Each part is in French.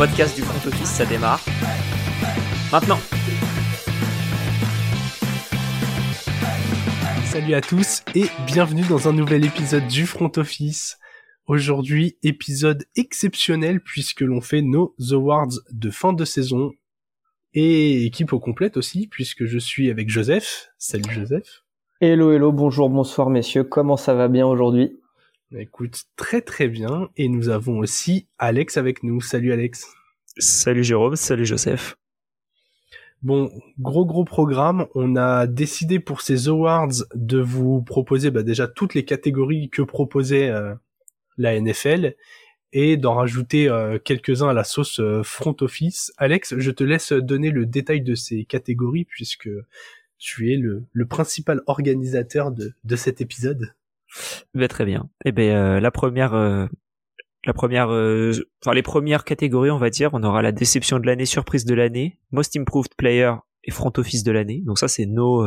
podcast du front office, ça démarre. Maintenant. Salut à tous et bienvenue dans un nouvel épisode du front office. Aujourd'hui, épisode exceptionnel puisque l'on fait nos awards de fin de saison et équipe au complète aussi puisque je suis avec Joseph. Salut Joseph. Hello, hello, bonjour, bonsoir messieurs, comment ça va bien aujourd'hui? Écoute, très très bien. Et nous avons aussi Alex avec nous. Salut Alex. Salut Jérôme, salut Joseph. Bon, gros gros programme. On a décidé pour ces awards de vous proposer bah, déjà toutes les catégories que proposait euh, la NFL et d'en rajouter euh, quelques-uns à la sauce euh, front office. Alex, je te laisse donner le détail de ces catégories puisque tu es le, le principal organisateur de, de cet épisode. Ben, très bien. Eh ben euh, la première, euh, la première, euh, enfin les premières catégories, on va dire, on aura la déception de l'année, surprise de l'année, most improved player et front office de l'année. Donc ça, c'est nos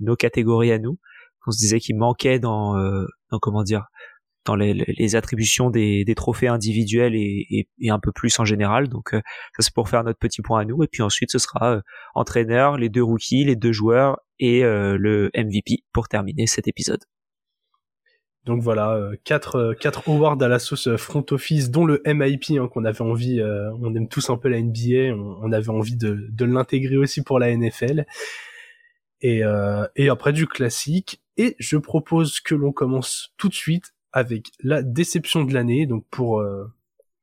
nos catégories à nous. On se disait qu'il manquait dans, comment dire, dans les, attributions des, des, trophées individuels et, un peu plus en général. Donc ça c'est pour faire notre petit point à nous. Et puis ensuite ce sera entraîneur, les deux rookies, les deux joueurs et le MVP pour terminer cet épisode. Donc voilà, euh, quatre, euh, quatre awards à la sauce euh, front office, dont le MIP hein, qu'on avait envie, on aime tous un peu la NBA, on, avait envie de, de l'intégrer aussi pour la NFL. Et, et après du classique. Et je propose que l'on commence tout de suite avec la déception de l'année. Donc pour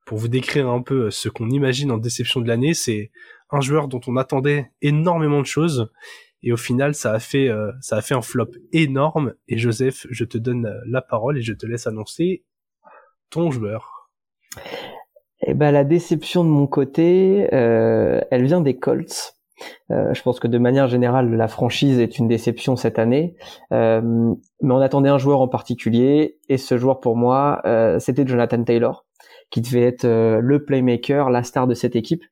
pour vous décrire un peu ce qu'on imagine en déception de l'année, c'est un joueur dont on attendait énormément de choses et au final ça a fait euh, ça a fait un flop énorme. Et Joseph je te donne euh, la parole et je te laisse annoncer ton joueur. Eh ben la déception de mon côté euh, elle vient des Colts. Je pense que de manière générale la franchise est une déception cette année. Mais on attendait un joueur en particulier. Et ce joueur pour moi c'était Jonathan Taylor qui devait être euh, le playmaker, la star de cette équipe,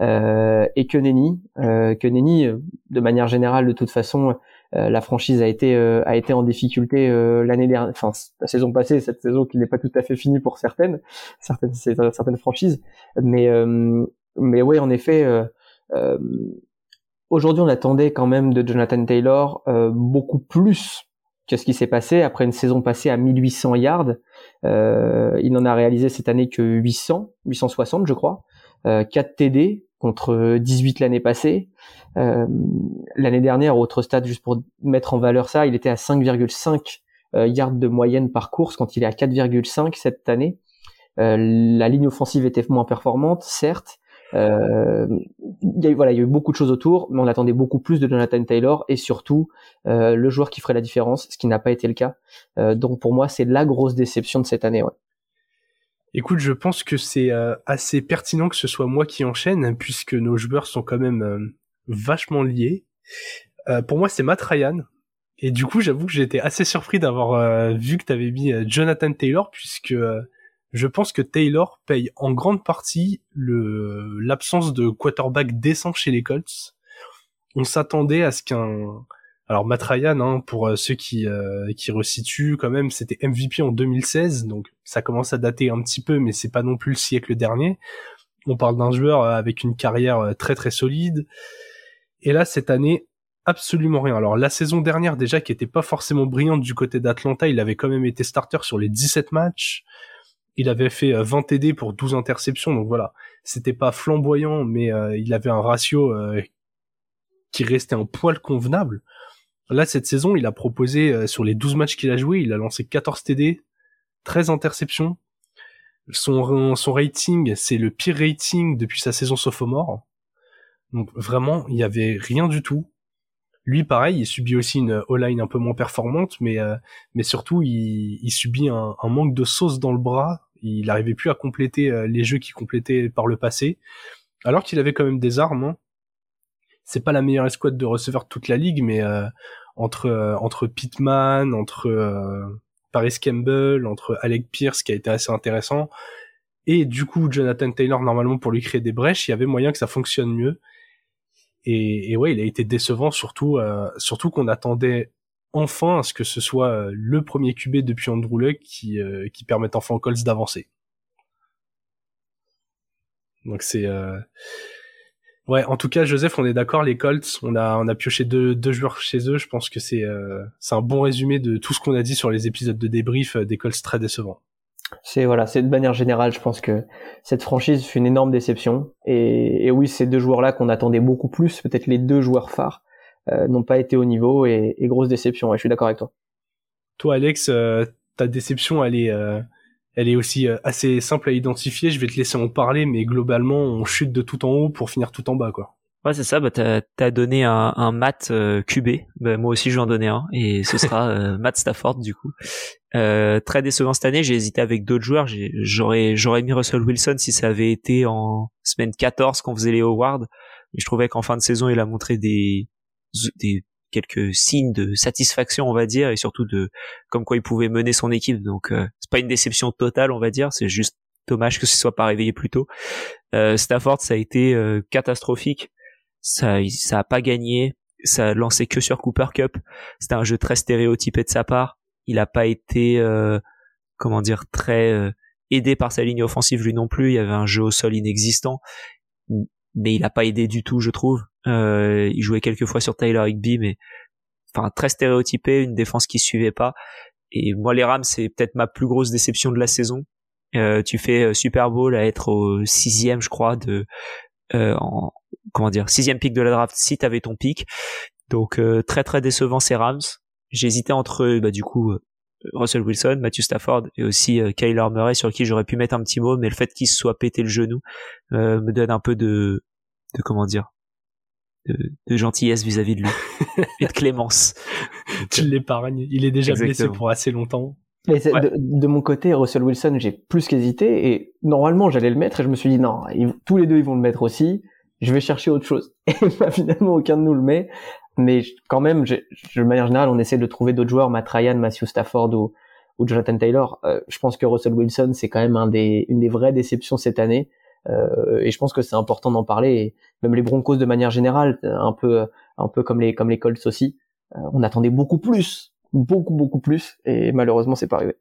euh, et que Nenny, euh, que Nenny, de manière générale, de toute façon, la franchise a été a été en difficulté l'année dernière, enfin la saison passée, cette saison qui n'est pas tout à fait finie pour certaines, certaines certaines franchises, mais mais en effet. Aujourd'hui, on attendait quand même de Jonathan Taylor beaucoup plus ce qui s'est passé après une saison passée à 1800 yards. Euh, il n'en a réalisé cette année que 800, 860 je crois. Euh, 4 TD contre 18 l'année passée. Euh, l'année dernière, autre stade, juste pour mettre en valeur ça, il était à 5,5 euh, yards de moyenne par course quand il est à 4,5 cette année. Euh, la ligne offensive était moins performante, certes, euh, il y a eu, voilà, il y a eu beaucoup de choses autour, mais on attendait beaucoup plus de Jonathan Taylor et surtout euh, le joueur qui ferait la différence, ce qui n'a pas été le cas. Euh, donc pour moi, c'est la grosse déception de cette année. Ouais. Écoute, je pense que c'est assez pertinent que ce soit moi qui enchaîne, puisque nos joueurs sont quand même vachement liés. Pour moi, c'est Matt Ryan. Et du coup, j'avoue que j'étais assez surpris d'avoir vu que tu avais mis Jonathan Taylor, puisque je pense que Taylor paye en grande partie l'absence de quarterback décent chez les Colts. On s'attendait à ce qu'un alors Matt Ryan, hein, pour euh, ceux qui euh, qui resituent quand même, c'était MVP en 2016, donc ça commence à dater un petit peu, mais c'est pas non plus le siècle dernier. On parle d'un joueur euh, avec une carrière très très solide. Et là cette année, absolument rien. Alors la saison dernière déjà qui était pas forcément brillante du côté d'Atlanta, il avait quand même été starter sur les 17 matchs il avait fait 20 euh, TD pour 12 interceptions, donc voilà, c'était pas flamboyant, mais euh, il avait un ratio euh, qui restait un poil convenable. Là, cette saison, il a proposé, sur les 12 matchs qu'il a joué, il a lancé 14 TD, 13 interceptions. Son, son rating, c'est le pire rating depuis sa saison sophomore. Donc vraiment, il y avait rien du tout. Lui, pareil, il subit aussi une O-line un peu moins performante, mais euh, mais surtout, il, subit un, manque de sauce dans le bras. Il n'arrivait plus à compléter euh, les jeux qu'il complétait par le passé, alors qu'il avait quand même des armes. Hein. C'est pas la meilleure escouade de receveurs de toute la ligue, mais euh, entre entre Pittman, entre Paris Campbell, entre Alec Pierce, qui a été assez intéressant, et du coup Jonathan Taylor normalement pour lui créer des brèches, il y avait moyen que ça fonctionne mieux. Et, et, ouais, il a été décevant, surtout, euh, surtout qu'on attendait enfin à ce que ce soit euh, le premier QB depuis Andrew Luck qui, euh, qui permette enfin aux Colts d'avancer. Donc c'est ouais. En tout cas, Joseph, on est d'accord. Les Colts, on a on a pioché deux, deux joueurs chez eux. Je pense que c'est c'est un bon résumé de tout ce qu'on a dit sur les épisodes de débrief des Colts très décevants. C'est voilà, c'est de manière générale, je pense que cette franchise fut une énorme déception. Et, oui, ces deux joueurs-là qu'on attendait beaucoup plus, peut-être les deux joueurs phares, euh, n'ont pas été au niveau et, grosse déception. Je suis d'accord avec toi. Toi, Alex, euh, ta déception, elle est, euh, elle est aussi assez simple à identifier. Je vais te laisser en parler, mais globalement, on chute de tout en haut pour finir tout en bas, quoi. Ouais, c'est ça. Bah, t'as as donné un, un Matt euh, QB. Bah, moi aussi, je vais en donner un, et ce sera euh, Matt Stafford du coup. Euh, très décevant cette année. J'ai hésité avec d'autres joueurs. J'aurais j'aurais mis Russell Wilson si ça avait été en semaine 14 qu'on faisait les awards. Mais je trouvais qu'en fin de saison, il a montré des des quelques signes de satisfaction, on va dire, et surtout de comme quoi il pouvait mener son équipe. Donc euh, c'est pas une déception totale, on va dire. C'est juste dommage que ce soit pas réveillé plus tôt. Euh, Stafford, ça a été catastrophique ça ça a pas gagné, ça a lancé que sur Cooper Cup. C'était un jeu très stéréotypé de sa part. Il a pas été euh, comment dire très euh, aidé par sa ligne offensive lui non plus. Il y avait un jeu au sol inexistant, mais il a pas aidé du tout, je trouve. Euh, il jouait quelques fois sur Tyler Higby, mais enfin très stéréotypé, une défense qui suivait pas. Et moi, les Rams, c'est peut-être ma plus grosse déception de la saison. Euh, tu fais euh, Super Bowl à être au sixième, je crois, de euh, en, comment dire sixième pick de la draft si t'avais ton pick. Donc euh, très très décevant ces Rams. J'hésitais entre bah, du coup euh, Russell Wilson, Matthew Stafford et aussi euh, Kyler Murray sur qui j'aurais pu mettre un petit mot, mais le fait qu'il se soit pété le genou euh, me donne un peu de, de comment dire, de, de gentillesse vis-à-vis de lui et de clémence. tu l'épargnes, il est déjà blessé pour assez longtemps. Mais de, de, mon côté, Russell Wilson, j'ai plus qu'hésité et normalement j'allais le mettre et je me suis dit non, tous les deux ils vont le mettre aussi je vais chercher autre chose. Et bah, finalement, aucun de nous le met. Mais quand même, je, de manière générale, on essaie de trouver d'autres joueurs, Matt Ryan, Matthew Stafford ou, ou Jonathan Taylor. Euh, je pense que Russell Wilson, c'est quand même un des, une des vraies déceptions cette année. Euh, et je pense que c'est important d'en parler. Et même les Broncos de manière générale, un peu, un peu comme les, comme les Colts aussi. Euh, on attendait beaucoup plus, beaucoup, beaucoup plus. Et malheureusement, c'est pas arrivé.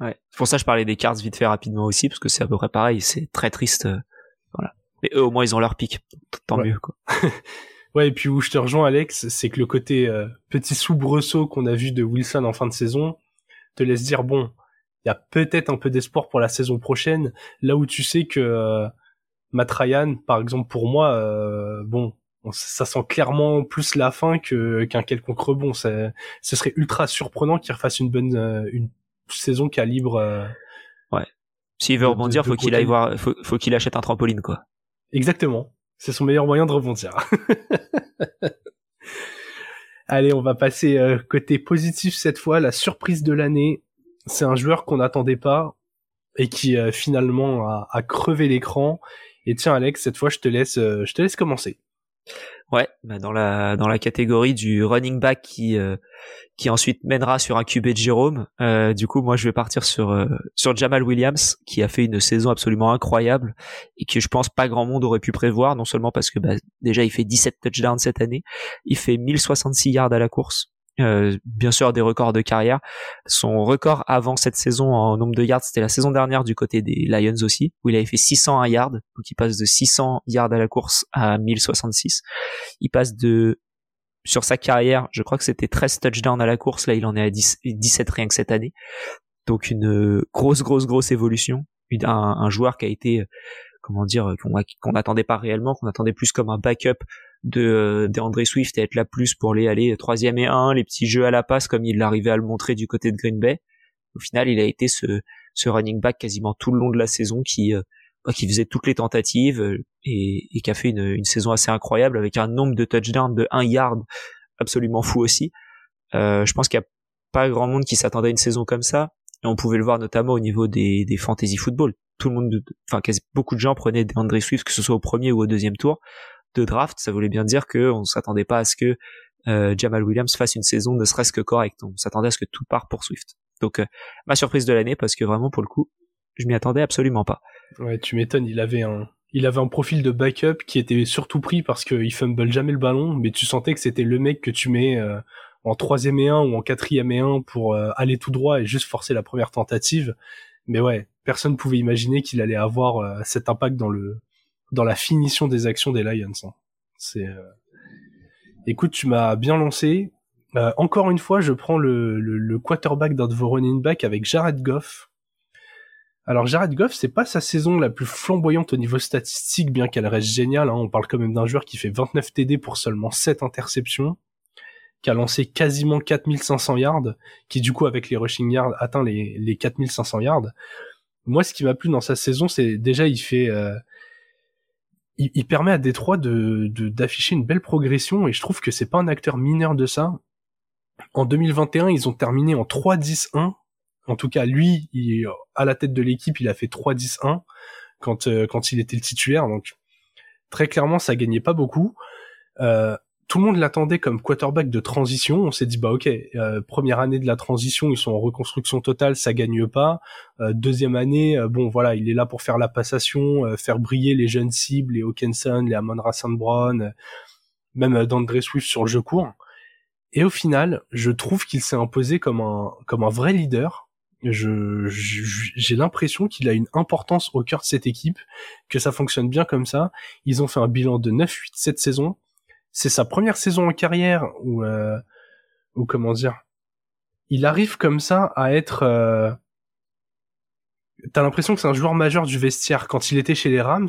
Ouais. Pour ça, je parlais des cards vite fait rapidement aussi, parce que c'est à peu près pareil. C'est très triste. Euh. Mais eux, au moins, ils ont leur pic. Tant mieux, quoi. ouais, et puis où je te rejoins, Alex, c'est que le côté euh, petit soubresaut qu'on a vu de Wilson en fin de saison te laisse dire, bon, il y a peut-être un peu d'espoir pour la saison prochaine, là où tu sais que euh, Matt Ryan, par exemple, pour moi, euh, bon, ça sent clairement plus la fin que qu'un quelconque rebond. ce serait ultra surprenant qu'il refasse une bonne une saison calibre. ouais. S'il veut rebondir, faut qu'il aille voir, faut, faut qu'il achète un trampoline, quoi. Exactement. C'est son meilleur moyen de rebondir. Allez, on va passer euh, côté positif cette fois. La surprise de l'année, c'est un joueur qu'on n'attendait pas et qui euh, finalement a, crevé l'écran. Et tiens, Alex, cette fois, je te laisse, euh, je te laisse commencer. Ouais, bah dans la dans la catégorie du running back qui qui ensuite mènera sur un QB de Jérôme. Euh, du coup, moi, je vais partir sur euh, sur Jamal Williams, qui a fait une saison absolument incroyable et que je pense pas grand monde aurait pu prévoir, non seulement parce que bah, déjà il fait 17 touchdowns cette année, il fait 1066 yards à la course. Euh, bien sûr des records de carrière. Son record avant cette saison en nombre de yards, c'était la saison dernière du côté des Lions aussi, où il avait fait 601 yards, donc il passe de 600 yards à la course à 1066. Il passe de sur sa carrière, je crois que c'était 13 touchdowns à la course, là il en est à 10, 17 rien que cette année. Donc une grosse, grosse, grosse évolution. Un, joueur qui a été, comment dire, qu'on n'attendait pas réellement, qu'on attendait plus comme un backup de euh, d'André Swift et être là plus pour les aller troisième et un, les petits jeux à la passe comme il arrivait à le montrer du côté de Green Bay. Au final, il a été ce, ce running back quasiment tout le long de la saison qui qui faisait toutes les tentatives euh, et, et qui a fait une, une, saison assez incroyable avec un nombre de touchdowns de 1 yard absolument fou aussi. Euh, je pense qu'il n'y a pas grand monde qui s'attendait à une saison comme ça. Et on pouvait le voir notamment au niveau des, des fantasy football. Tout le monde, enfin quasi beaucoup de gens prenaient André Swift, que ce soit au premier ou au deuxième tour de draft. Ça voulait bien dire qu'on ne s'attendait pas à ce que euh, Jamal Williams fasse une saison ne serait-ce que correcte. On s'attendait à ce que tout part pour Swift. Donc euh, ma surprise de l'année parce que vraiment pour le coup, je m'y attendais absolument pas. Ouais, tu m'étonnes, il avait un il avait un profil de backup qui était surtout pris parce qu'il fumble jamais le ballon, mais tu sentais que c'était le mec que tu mets euh, en troisième et un ou en quatrième et un pour euh, aller tout droit et juste forcer la première tentative. Mais ouais, personne pouvait imaginer qu'il allait avoir euh, cet impact dans le dans la finition des actions des Lions. Hein. C'est, euh, écoute, tu m'as bien lancé. Euh, encore une fois, je prends le, le, quarterback d'un de vos running back avec Jared Goff. Alors Jared Goff, c'est pas sa saison la plus flamboyante au niveau statistique, bien qu'elle reste géniale. Hein. On parle quand même d'un joueur qui fait 29 TD pour seulement 7 interceptions, qui a lancé quasiment 4500 yards, qui du coup avec les rushing yards atteint les, les 4500 yards. Moi, ce qui m'a plu dans sa saison, c'est déjà il fait, euh, il, permet à Détroit de d'afficher une belle progression et je trouve que c'est pas un acteur mineur de ça. En 2021, ils ont terminé en 3-10-1 en tout cas, lui, à la tête de l'équipe, il a fait 3-10-1 quand euh, quand il était le titulaire. Donc très clairement, ça gagnait pas beaucoup. Euh, tout le monde l'attendait comme quarterback de transition. On s'est dit bah ok, euh, première année de la transition, ils sont en reconstruction totale, ça gagne pas. deuxième année, bon voilà, il est là pour faire la passation, faire briller les jeunes cibles, les Hawkinson, les Amon Rassan Brown, même d'André Swift sur le jeu court. Et au final, je trouve qu'il s'est imposé comme un comme un vrai leader je, j'ai l'impression qu'il a une importance au cœur de cette équipe, que ça fonctionne bien comme ça. Ils ont fait un bilan de 9-8 cette saison. C'est sa première saison en carrière où, euh, ou comment dire, il arrive comme ça à être. Euh... T'as l'impression que c'est un joueur majeur du vestiaire. Quand il était chez les Rams,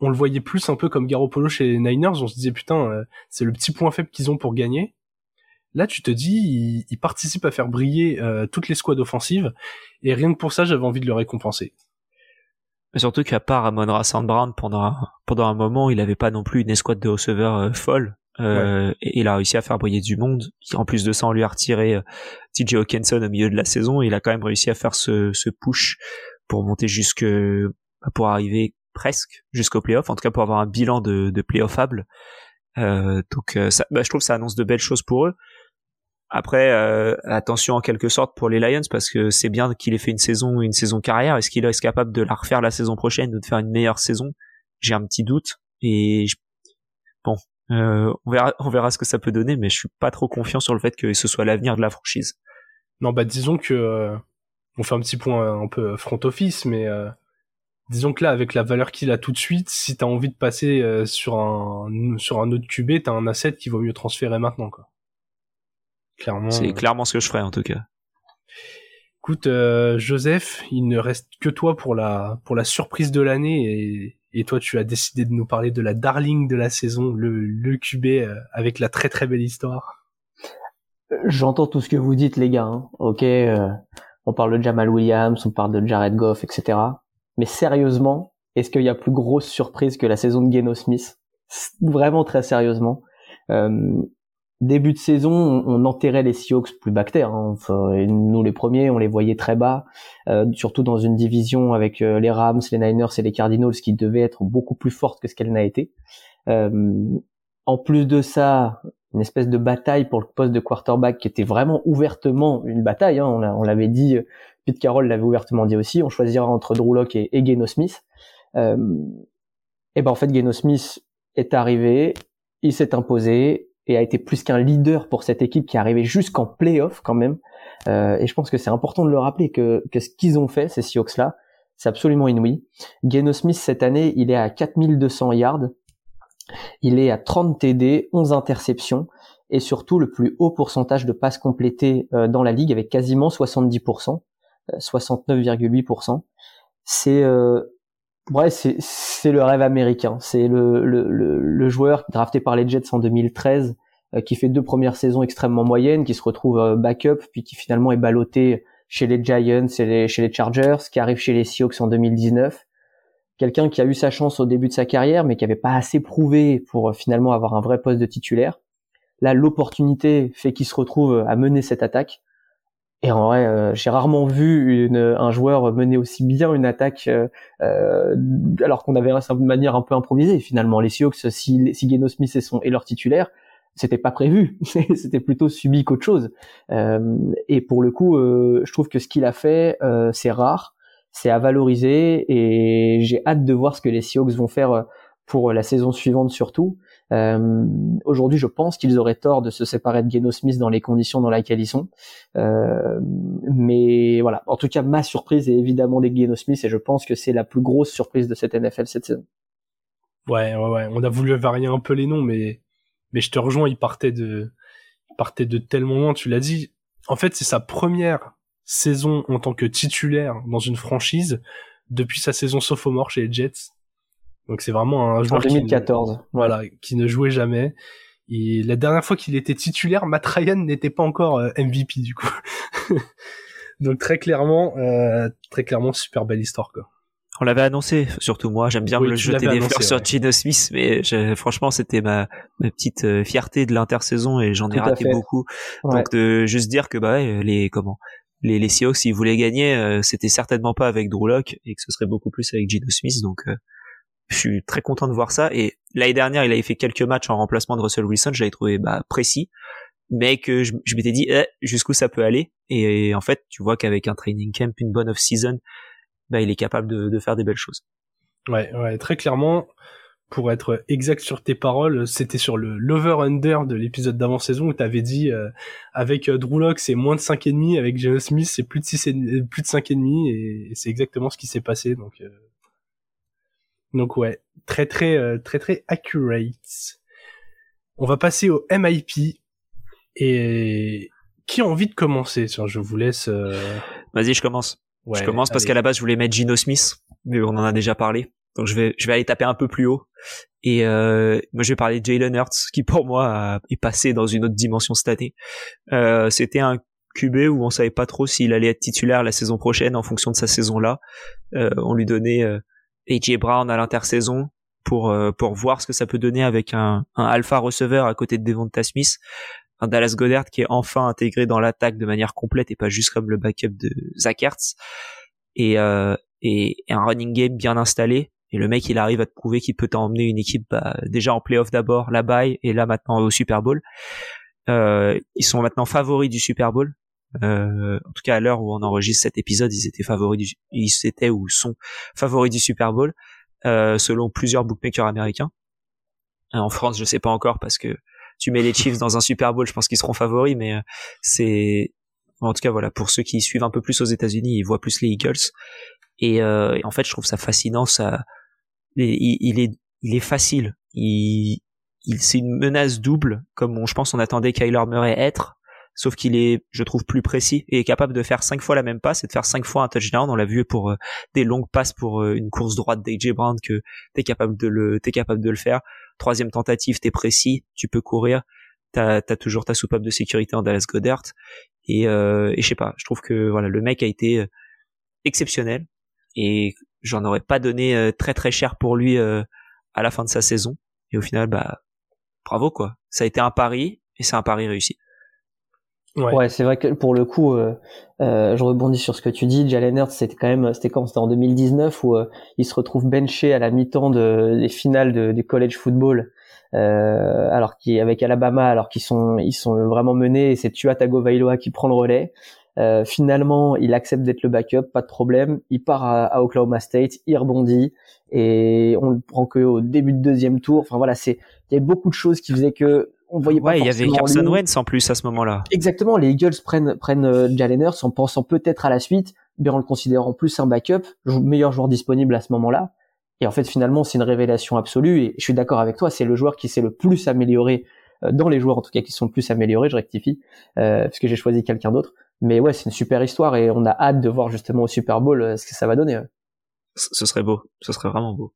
on le voyait plus un peu comme Garoppolo chez les Niners. On se disait putain, euh, c'est le petit point faible qu'ils ont pour gagner. Là, tu te dis, il, participe à faire briller euh, toutes les squads offensives, et rien que pour ça, j'avais envie de le récompenser. Surtout qu'à part Amon Ra Brown, pendant un, pendant un moment, il avait pas non plus une escouade de receveurs euh, folle. Euh, et il a réussi à faire briller du monde. En plus de ça, on lui a retiré TJ Hawkinson au milieu de la saison. il a quand même réussi à faire ce, ce push pour monter jusque, pour arriver presque jusqu'au playoff. En tout cas, pour avoir un bilan de, de playoffable. Euh, donc, ça, bah, je trouve que ça annonce de belles choses pour eux. Après, euh, attention en quelque sorte pour les Lions parce que c'est bien qu'il ait fait une saison, une saison carrière. Est-ce qu'il est capable de la refaire la saison prochaine ou de faire une meilleure saison? J'ai un petit doute. Et bon, euh, on verra, on verra ce que ça peut donner, mais je suis pas trop confiant sur le fait que ce soit l'avenir de la franchise. Non, bah disons que euh, on fait un petit point un peu front office, mais disons que là, avec la valeur qu'il a tout de suite, si t'as envie de passer sur un sur un autre QB, t'as un asset qui vaut mieux transférer maintenant, quoi. C'est euh, clairement ce que je ferais en tout cas. Écoute, euh, Joseph, il ne reste que toi pour la pour la surprise de l'année et, et toi tu as décidé de nous parler de la darling de la saison, le le QB euh, avec la très très belle histoire. J'entends tout ce que vous dites les gars. Hein. Ok, on parle de Jamal Williams, on parle de Jared Goff, etc. Mais sérieusement, est-ce qu'il y a plus grosse surprise que la saison de Geno Smith? Vraiment très sérieusement. Euh, début de saison, on, enterrait les Seahawks plus bactères. Hein. nous, les premiers, on les voyait très bas, euh, surtout dans une division avec euh, les Rams, les Niners et les Cardinals qui devait être beaucoup plus forte que ce qu'elle n'a été. Euh, en plus de ça, une espèce de bataille pour le poste de quarterback qui était vraiment ouvertement une bataille. Hein. On, l'avait dit, Pete Carroll l'avait ouvertement dit aussi. On choisira entre Drew Locke et, et Geno Smith. et ben en fait, Geno Smith est arrivé, il s'est imposé, et a été plus qu'un leader pour cette équipe qui est arrivée jusqu'en playoff quand même. Euh, et je pense que c'est important de le rappeler que, que ce qu'ils ont fait, ces Seahawks là, c'est absolument inouï. Geno Smith cette année, il est à 4200 yards, il est à 30 TD, 11 interceptions et surtout le plus haut pourcentage de passes complétées euh, dans la ligue avec quasiment 70%, 69,8%. Euh, c'est euh, c'est le rêve américain. C'est le, le, le, joueur drafté par les Jets en 2013 euh, qui fait deux premières saisons extrêmement moyennes, qui se retrouve euh, backup, puis qui finalement est ballotté chez les Giants et les, chez les Chargers, qui arrive chez les Seahawks en 2019. Quelqu'un qui a eu sa chance au début de sa carrière, mais qui n'avait pas assez prouvé pour euh, finalement avoir un vrai poste de titulaire. Là, l'opportunité fait qu'il se retrouve à mener cette attaque. Et en vrai, euh, j'ai rarement vu une, un joueur mener aussi bien une attaque euh, euh alors qu'on avait de manière un peu improvisée. Finalement, les Seahawks, si, si Geno Smith est, son, est leur titulaire, c'était pas prévu, c'était plutôt subi qu'autre chose. Euh, et pour le coup, euh, je trouve que ce qu'il a fait, c'est rare, c'est à valoriser, et j'ai hâte de voir ce que les Seahawks vont faire pour la saison suivante surtout. Euh, Aujourd'hui, je pense qu'ils auraient tort de se séparer de Geno Smith dans les conditions dans lesquelles ils sont. Euh, mais voilà, en tout cas, ma surprise est évidemment des Geno Smith et je pense que c'est la plus grosse surprise de cette NFL cette saison. Ouais, ouais, ouais. On a voulu varier un peu les noms, mais mais je te rejoins. Il partait de il partait de tellement loin. Tu l'as dit. En fait, c'est sa première saison en tant que titulaire dans une franchise depuis sa saison sophomore chez les Jets. Donc c'est vraiment un joueur en 2014. Qui voilà, qui ne jouait jamais. Et la dernière fois qu'il était titulaire, Matt Ryan n'était pas encore euh, MVP du coup. Donc très clairement, euh, très clairement, super belle histoire quoi. On l'avait annoncé, surtout moi. J'aime bien me jeter des fleurs sur Gino Smith, mais franchement, c'était ma, ma petite euh, fierté de l'intersaison et j'en ai raté beaucoup. Donc de juste dire que bah les comment les, les Seahawks s'ils voulaient gagner, euh, c'était certainement pas avec Drew Lock et que ce serait beaucoup plus avec Gino Smith. Donc euh, je suis très content de voir ça. Et l'année dernière, il avait fait quelques matchs en remplacement de Russell Wilson. Je l'avais trouvé bah, précis, mais que je, m'étais dit eh, jusqu'où ça peut aller? Et, en fait, tu vois qu'avec un training camp, une bonne off-season, bah, il est capable de, de faire des belles choses. Ouais, ouais, très clairement pour être exact sur tes paroles, c'était sur le l'over-under de l'épisode d'avant-saison où tu avais dit euh, avec euh, Drew Locke c'est moins de 5,5, avec Geno Smith c'est plus de 6 et, plus de 5,5 et, et c'est exactement ce qui s'est passé donc euh... donc ouais, très très euh, très très accurate. On va passer au MIP et qui a envie de commencer? Je vous laisse Vas-y, je commence. Ouais, je commence parce qu'à la base je voulais mettre Gino Smith, mais on en a déjà parlé. Donc je vais je vais aller taper un peu plus haut. Et euh, moi je vais parler de Jalen Hurts qui pour moi est passé dans une autre dimension cette année. Euh, C'était un QB où on savait pas trop s'il allait être titulaire la saison prochaine en fonction de sa saison là. Euh, on lui donnait euh, AJ Brown à l'intersaison pour euh, pour voir ce que ça peut donner avec un, un alpha receveur à côté de Devonta Smith, un Dallas Goddard qui est enfin intégré dans l'attaque de manière complète et pas juste comme le backup de Zach Ertz et, euh, et, et un running game bien installé et le mec, il arrive à te prouver qu'il peut t'emmener une équipe bah, déjà en playoff d'abord, la bye, et là maintenant au Super Bowl. Euh, ils sont maintenant favoris du Super Bowl. Euh, en tout cas, à l'heure où on enregistre cet épisode, ils étaient favoris du, ils étaient ou sont favoris du Super Bowl, euh, selon plusieurs bookmakers américains. En France, je sais pas encore parce que tu mets les Chiefs dans un Super Bowl, je pense qu'ils seront favoris, mais euh, c'est en tout cas voilà pour ceux qui suivent un peu plus aux États-Unis, ils voient plus les Eagles. Et, euh, en fait, je trouve ça fascinant, ça il, est, il est facile. Il, il c'est une menace double, comme je pense on attendait Kyler Murray être, sauf qu'il est, je trouve, plus précis et capable de faire cinq fois la même passe et de faire cinq fois un touchdown. On l'a vu pour euh, des longues passes pour euh, une course droite d'AJ Brown que t'es capable de le, t'es capable de le faire. Troisième tentative, t'es précis, tu peux courir. T'as, as toujours ta soupape de sécurité en Dallas Goddard et, euh, et je sais pas, je trouve que voilà, le mec a été euh, exceptionnel et j'en aurais pas donné euh, très très cher pour lui euh, à la fin de sa saison. Et au final, bah bravo quoi. Ça a été un pari et c'est un pari réussi. Ouais, c'est vrai que pour le coup, euh, euh, je rebondis sur ce que tu dis. Jalen Hurts, c'était quand même, c'était quand? C'était en 2019 où il se retrouve benché à la mi-temps de, des finales de, du college football, alors qui avec Alabama, alors qu'ils sont, ils sont vraiment menés. Et c'est Tua Tagovailoa qui prend le relais. Euh, finalement, il accepte d'être le backup, pas de problème. Il part à, Oklahoma State, il rebondit et on le prend que au début de deuxième tour. Enfin voilà, c'est il y avait beaucoup de choses qui faisaient que on voyait pas. Ouais, il y avait Carson Wentz en plus à ce moment-là. Exactement, les Eagles prennent prennent euh, Jalen Hurts en pensant peut-être à la suite, mais en le considérant plus un backup, meilleur joueur disponible à ce moment-là. Et en fait, finalement, c'est une révélation absolue. Et je suis d'accord avec toi, c'est le joueur qui s'est le plus amélioré euh, dans les joueurs en tout cas qui sont le plus améliorés. Je rectifie euh, parce que j'ai choisi quelqu'un d'autre. Mais ouais, c'est une super histoire et on a hâte de voir justement au Super Bowl euh, ce que ça va donner. Ce serait beau, ce serait vraiment beau.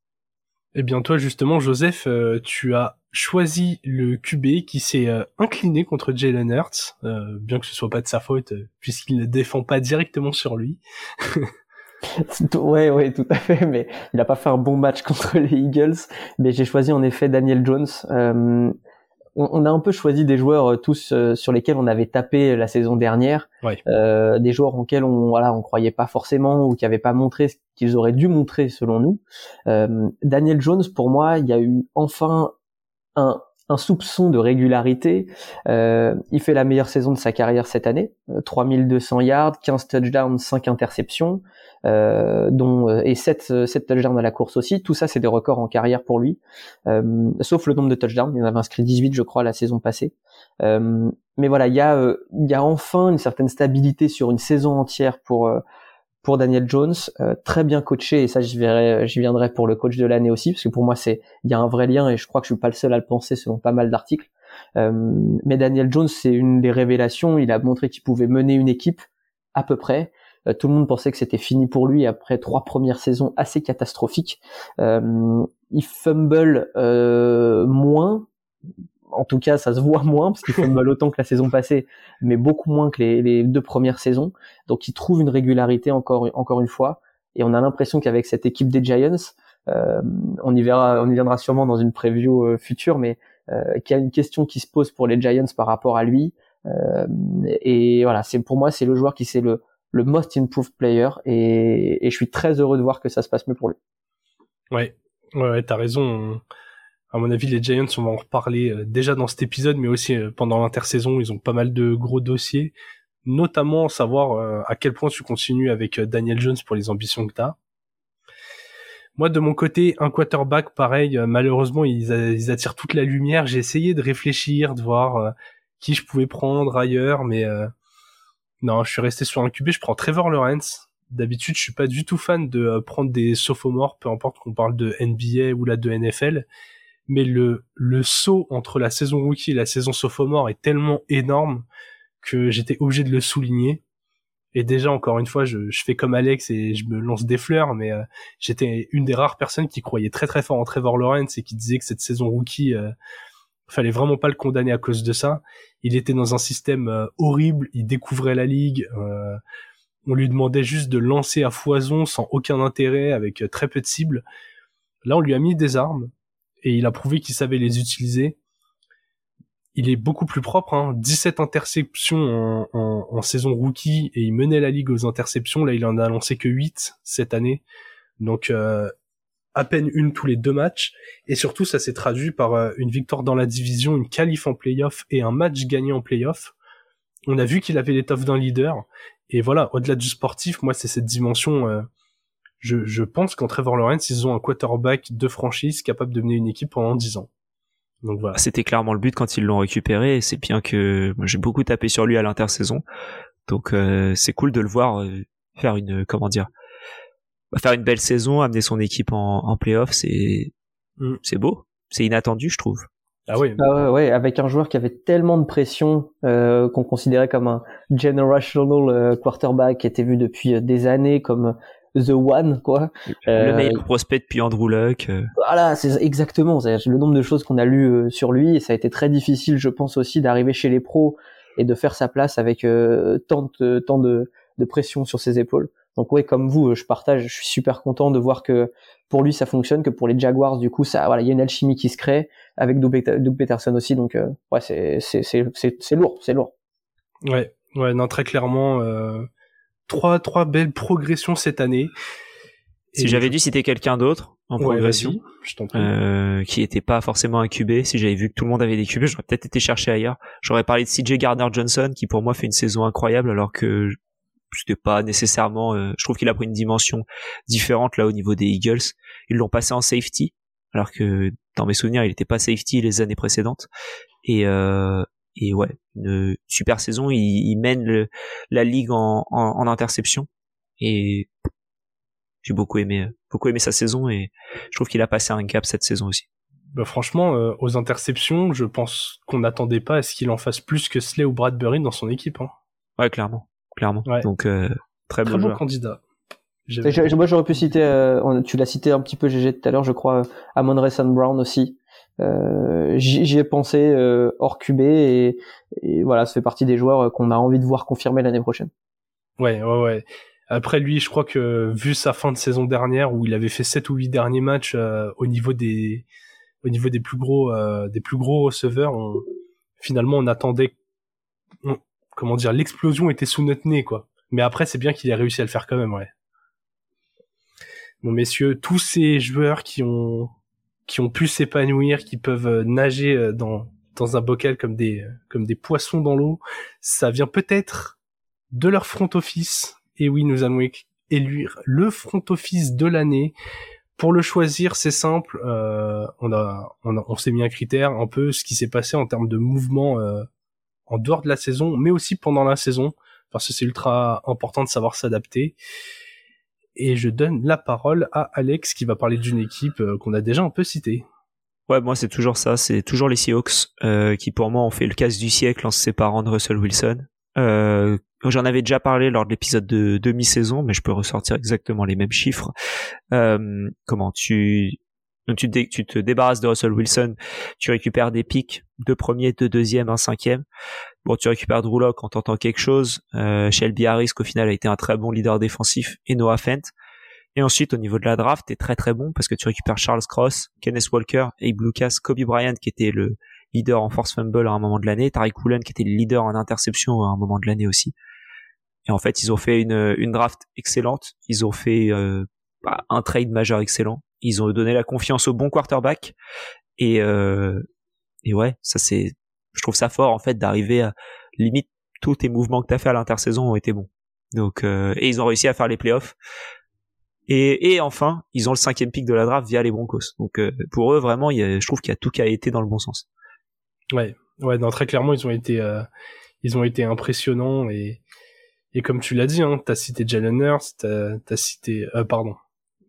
Eh bien toi justement Joseph, tu as choisi le QB qui s'est euh, incliné contre Jalen Hurts, bien que ce soit pas de sa faute puisqu'il ne défend pas directement sur lui. ouais, ouais, tout à fait. Mais il n'a pas fait un bon match contre les Eagles. Mais j'ai choisi en effet Daniel Jones on, a un peu choisi des joueurs euh, tous euh, sur lesquels on avait tapé la saison dernière, euh, des joueurs en lesquels on voilà on croyait pas forcément ou qui n'avaient pas montré ce qu'ils auraient dû montrer selon nous. Daniel Jones, pour moi, il y a eu enfin un, un soupçon de régularité. il fait la meilleure saison de sa carrière cette année, 3200 yards, 15 touchdowns, 5 interceptions euh, dont euh, et 7, 7 touchdowns à la course aussi. Tout ça, c'est des records en carrière pour lui, euh, sauf le nombre de touchdowns. Il en avait inscrit 18, je crois, la saison passée. mais voilà, il y a, il y a enfin une certaine stabilité sur une saison entière pour pour Daniel Jones, très bien coaché et ça j'y verrai, j'y viendrai pour le coach de l'année aussi parce que pour moi c'est il y a un vrai lien et je crois que je suis pas le seul à le penser selon pas mal d'articles. mais Daniel Jones c'est une des révélations, il a montré qu'il pouvait mener une équipe à peu près. tout le monde pensait que c'était fini pour lui après trois premières saisons assez catastrophiques. il fumble moins en tout cas, ça se voit moins parce qu'il fait mal autant que la saison passée, mais beaucoup moins que les, deux premières saisons. Donc, il trouve une régularité encore encore une fois, et on a l'impression qu'avec cette équipe des Giants, euh, on y verra, on y viendra sûrement dans une preview euh, future, mais euh, qu'il y a une question qui se pose pour les Giants par rapport à lui. Et voilà, c'est pour moi, c'est le joueur qui c'est le le most improved player, et, et je suis très heureux de voir que ça se passe mieux pour lui. Ouais, ouais t'as raison à mon avis, les Giants, on va en reparler euh, déjà dans cet épisode, mais aussi euh, pendant l'intersaison, ils ont pas mal de gros dossiers, notamment savoir euh, à quel point tu continues avec Daniel Jones pour les ambitions que tu as. Moi, de mon côté, un quarterback, pareil, malheureusement, ils, attirent toute la lumière. J'ai essayé de réfléchir, de voir qui je pouvais prendre ailleurs, mais non, je suis resté sur un QB. Je prends Trevor Lawrence. D'habitude, je suis pas du tout fan de prendre des sophomores, peu importe qu'on parle de NBA ou de NFL mais le, le saut entre la saison rookie et la saison sophomore est tellement énorme que j'étais obligé de le souligner. Et déjà, encore une fois, je, je, fais comme Alex et je me lance des fleurs, mais euh, j'étais une des rares personnes qui croyait très très fort en Trevor Lawrence et qui disait que cette saison rookie, euh, fallait vraiment pas le condamner à cause de ça. Il était dans un système euh, horrible, il découvrait la ligue, euh, on lui demandait juste de lancer à foison sans aucun intérêt, avec très peu de cibles. Là, on lui a mis des armes, et il a prouvé qu'il savait les utiliser. Il est beaucoup plus propre, hein. 17 interceptions en, saison rookie et il menait la ligue aux interceptions. Là, il en a lancé que 8 cette année. Donc, euh, à peine une tous les deux matchs. Et surtout, ça s'est traduit par euh, une victoire dans la division, une qualif en playoff et un match gagné en playoff. On a vu qu'il avait l'étoffe d'un leader. Et voilà, au-delà du sportif, moi, c'est cette dimension euh, je, je pense qu'en Trevor Lawrence, ils ont un quarterback de franchise capable de mener une équipe pendant 10 ans. Donc voilà. C'était clairement le but quand ils l'ont récupéré. C'est bien que j'ai beaucoup tapé sur lui à l'intersaison. Donc euh, c'est cool de le voir euh, faire une comment dire faire une belle saison, amener son équipe en, en playoff. C'est mm. c'est beau, c'est inattendu, je trouve. Ah oui. Ah ouais, avec un joueur qui avait tellement de pression euh, qu'on considérait comme un generational euh, quarterback, qui était vu depuis des années comme the one quoi. Le euh, meilleur prospect depuis Andrew Luck. Euh. Voilà, c'est exactement. C'est le nombre de choses qu'on a lu euh, sur lui et ça a été très difficile, je pense aussi, d'arriver chez les pros et de faire sa place avec tant de tant de, de pression sur ses épaules. Donc ouais, comme vous, je partage. Je suis super content de voir que pour lui ça fonctionne, que pour les Jaguars du coup ça, voilà, il y a une alchimie qui se crée avec Doug, Peterson aussi. Donc ouais, c'est c'est c'est c'est lourd, c'est lourd. Ouais, ouais, non très clairement. Euh trois trois belles progressions cette année. Si j'avais dû citer quelqu'un d'autre en progression, euh, qui était pas forcément un QB, si j'avais vu que tout le monde avait des QB, j'aurais peut-être été chercher ailleurs. J'aurais parlé de CJ Gardner Johnson, qui pour moi fait une saison incroyable, alors que c'était pas nécessairement. Euh, je trouve qu'il a pris une dimension différente là au niveau des Eagles. Ils l'ont passé en safety, alors que dans mes souvenirs, il était pas safety les années précédentes. Et euh, et ouais, une super saison. Il, il mène le, la ligue en, en, interception et j'ai beaucoup aimé, beaucoup aimé sa saison et je trouve qu'il a passé un cap cette saison aussi. Bah franchement, euh, aux interceptions, je pense qu'on n'attendait pas à ce qu'il en fasse plus que Slay ou Bradbury dans son équipe. Hein. Ouais, clairement, clairement. Donc euh, très, très bon, candidat. Moi, j'aurais pu citer, euh, tu l'as cité un petit peu GG tout à l'heure, je crois, Amon Ray Brown aussi, euh, j'y ai pensé euh, hors QB et, et, voilà, ça fait partie des joueurs euh, qu'on a envie de voir confirmer l'année prochaine. Ouais, ouais, ouais. Après lui, je crois que vu sa fin de saison dernière où il avait fait 7 ou 8 derniers matchs au niveau des au niveau des plus gros des plus gros receveurs, on, finalement on attendait comment dire l'explosion était sous notre nez quoi. Mais après c'est bien qu'il ait réussi à le faire quand même, ouais. Bon messieurs, tous ces joueurs qui ont qui ont pu s'épanouir, qui peuvent euh, nager euh, dans dans un bocal comme des euh, comme des poissons dans l'eau, ça vient peut-être de leur front office. Et oui, nous allons élire le front office de l'année. Pour le choisir, c'est simple. Euh, on a on, a, on s'est mis un critère, un peu ce qui s'est passé en termes de mouvement euh, en dehors de la saison, mais aussi pendant la saison, parce que c'est ultra important de savoir s'adapter. Et je donne la parole à Alex qui va parler d'une équipe euh, qu'on a déjà un peu citée. Ouais, moi c'est toujours ça, c'est toujours les Seahawks euh, qui pour moi ont fait le casse du siècle en se séparant de Russell Wilson. Euh, J'en avais déjà parlé lors de l'épisode de demi-saison, mais je peux ressortir exactement les mêmes chiffres. Euh, comment tu tu, tu te débarrasses de Russell Wilson, tu récupères des pics, deux premiers, deux deuxièmes, un cinquième. Bon, tu récupères Drew Lock en tentant quelque chose. Euh, Shelby Harris, qu'au final a été un très bon leader défensif, et Noah Fent. Et ensuite, au niveau de la draft, t'es très très bon parce que tu récupères Charles Cross, Kenneth Walker, Abe Lucas, Kobe Bryant qui était le leader en force fumble à un moment de l'année, Tariq Woolen qui était le leader en interception à un moment de l'année aussi. Et en fait, ils ont fait une, une draft excellente. Ils ont fait euh, bah, un trade majeur excellent. Ils ont donné la confiance au bon quarterback. Et, euh, et ouais, ça c'est, je trouve ça fort en fait d'arriver à limite tous tes mouvements que t'as fait à l'intersaison ont été bons. Donc euh, et ils ont réussi à faire les playoffs. Et, et enfin, ils ont le cinquième pick de la draft via les Broncos. Donc euh, pour eux, vraiment, y a, je trouve qu'il y a tout qui a été dans le bon sens. Ouais, ouais, non, très clairement, ils ont été, euh, ils ont été impressionnants et et comme tu l'as dit, hein, t'as cité Jalen Hurts, t'as as cité, euh, pardon,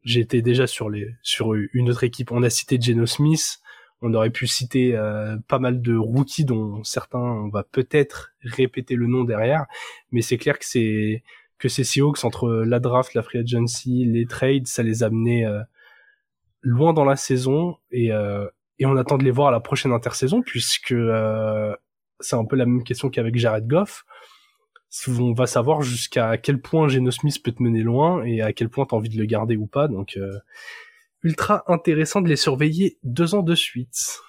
j'étais déjà sur les sur une autre équipe. On a cité Geno Smith. On aurait pu citer euh, pas mal de rookies dont certains on va peut-être répéter le nom derrière, mais c'est clair que c'est que ces Seahawks entre la draft, la free agency, les trades, ça les a amenés euh, loin dans la saison et euh, et on attend de les voir à la prochaine intersaison puisque euh, c'est un peu la même question qu'avec Jared Goff. On va savoir jusqu'à quel point Geno Smith peut te mener loin et à quel point t'as envie de le garder ou pas. Donc ultra intéressant de les surveiller deux ans de suite.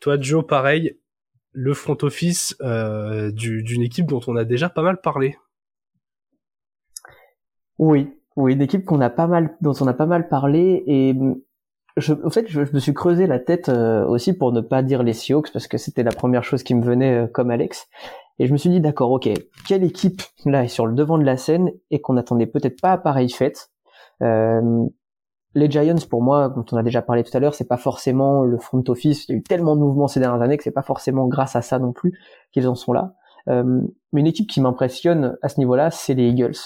Toi Joe, pareil, le front office d'une équipe dont on a déjà pas mal parlé. Oui, oui, une équipe qu'on a pas mal, dont on a pas mal parlé et je, en fait, je, me suis creusé la tête euh, aussi pour ne pas dire les Seahawks parce que c'était la première chose qui me venait euh, comme Alex. Et je me suis dit d'accord, ok, quelle équipe là est sur le devant de la scène et qu'on n'attendait peut-être pas à pareille fête. Euh, les Giants, pour moi, dont on a déjà parlé tout à l'heure, c'est pas forcément le front office. Il y a eu tellement de mouvements ces dernières années que c'est pas forcément grâce à ça non plus qu'ils en sont là. Euh, mais une équipe qui m'impressionne à ce niveau-là, c'est les Eagles.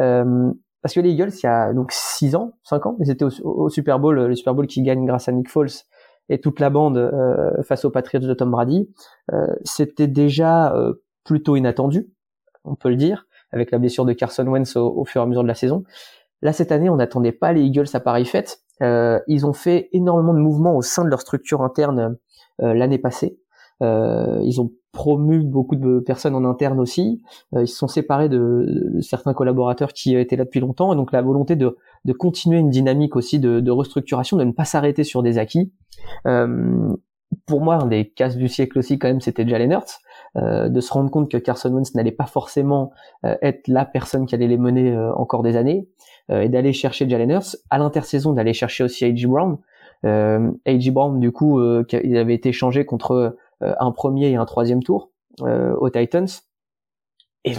Euh, parce que les Eagles, il y a donc 6 ans, 5 ans, ils étaient au, Super Bowl, le Super Bowl qui gagne grâce à Nick Foles et toute la bande euh, face aux Patriots de Tom Brady. Euh, C'était déjà euh, plutôt inattendu, on peut le dire, avec la blessure de Carson Wentz au, fur et à mesure de la saison. Là, cette année, on n'attendait pas les Eagles à pareille fête. Euh, ils ont fait énormément de mouvements au sein de leur structure interne l'année passée. ils ont promu beaucoup de personnes en interne aussi. Euh, ils se sont séparés de, certains collaborateurs qui étaient là depuis longtemps, et donc la volonté de, continuer une dynamique aussi de, restructuration, de ne pas s'arrêter sur des acquis. Euh, pour moi, un des cases du siècle aussi quand même, c'était Jalen Hurts. Euh, de se rendre compte que Carson Wentz n'allait pas forcément euh, être la personne qui allait les mener euh, encore des années, et d'aller chercher Jalen Hurts, à l'intersaison d'aller chercher aussi A.J. Brown. A.J. Brown, du coup, il avait été changé contre euh, un premier et un troisième tour euh, aux Titans. Et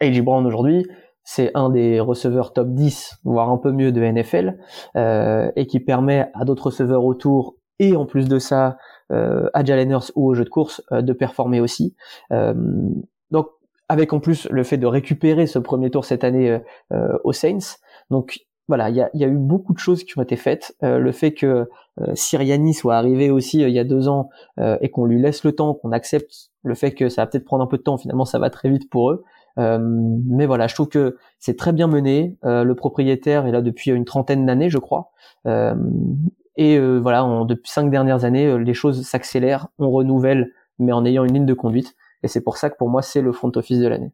A.J. Brown aujourd'hui, c'est un des receveurs top 10, voire un peu mieux de NFL, euh, et qui permet à d'autres receveurs autour, et en plus de ça, euh, à Jalen Hurts ou au jeu de course, de performer aussi. donc, avec en plus le fait de récupérer ce premier tour cette année aux Saints. Donc, voilà, il y a, eu beaucoup de choses qui ont été faites. Euh, le fait que euh, Siriani soit arrivé aussi euh, il y a deux ans euh, et qu'on lui laisse le temps, qu'on accepte le fait que ça va peut-être prendre un peu de temps, finalement ça va très vite pour eux. mais voilà, je trouve que c'est très bien mené. le propriétaire est là depuis une trentaine d'années, je crois. et voilà, depuis cinq dernières années, les choses s'accélèrent, on renouvelle, mais en ayant une ligne de conduite. Et c'est pour ça que pour moi, c'est le front office de l'année.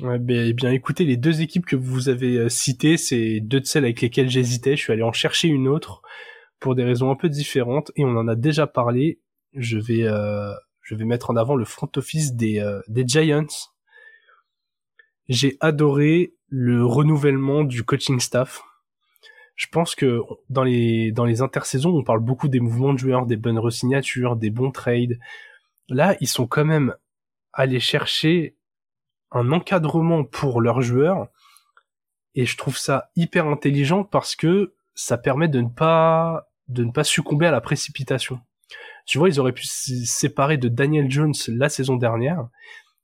Ben, eh bien, écoutez, les deux équipes que vous avez euh, citées, c'est deux de celles avec lesquelles j'hésitais. Je suis allé en chercher une autre pour des raisons un peu différentes et on en a déjà parlé. Je vais, euh, je vais mettre en avant le front office des, euh, des Giants. J'ai adoré le renouvellement du coaching staff. Je pense que dans les, dans les intersaisons, on parle beaucoup des mouvements de joueurs, des bonnes resignatures, des bons trades. Là, ils sont quand même allés chercher un encadrement pour leurs joueurs et je trouve ça hyper intelligent parce que ça permet de ne pas de ne pas succomber à la précipitation. Tu vois, ils auraient pu se séparer de Daniel Jones la saison dernière